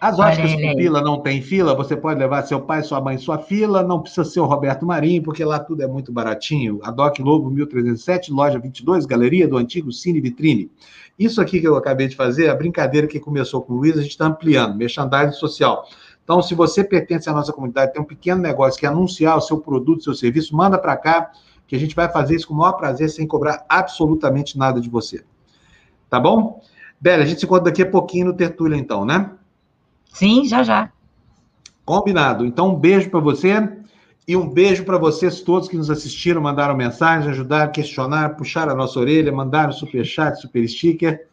As óticas pupila não tem fila, você pode levar seu pai, sua mãe, sua fila, não precisa ser o Roberto Marinho, porque lá tudo é muito baratinho. A Doc Lobo 1307, loja 22, galeria do antigo Cine Vitrine. Isso aqui que eu acabei de fazer, a brincadeira que começou com o Luiz, a gente está ampliando, merchandising social. Então, se você pertence à nossa comunidade, tem um pequeno negócio que é anunciar o seu produto, seu serviço, manda para cá, que a gente vai fazer isso com o maior prazer, sem cobrar absolutamente nada de você. Tá bom? Bela, a gente se encontra daqui a pouquinho no Tertúlia, então, né? Sim, já já. Combinado. Então, um beijo para você e um beijo para vocês todos que nos assistiram, mandaram mensagem, ajudaram, questionaram, puxaram a nossa orelha, mandaram super chat, super sticker.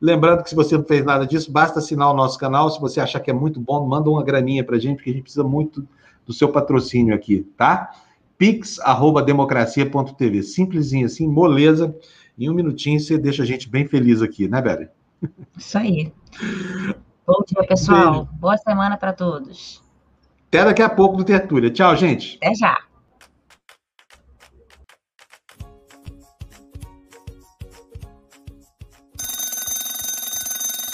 Lembrando que se você não fez nada disso, basta assinar o nosso canal. Se você achar que é muito bom, manda uma graninha para a gente, porque a gente precisa muito do seu patrocínio aqui, tá? pix.democracia.tv. Simplesinho assim, moleza. Em um minutinho você deixa a gente bem feliz aqui, né, Beli? Isso aí. Bom dia, pessoal. Beijo. Boa semana para todos. Até daqui a pouco do Tertúlia. Tchau, gente. Até já.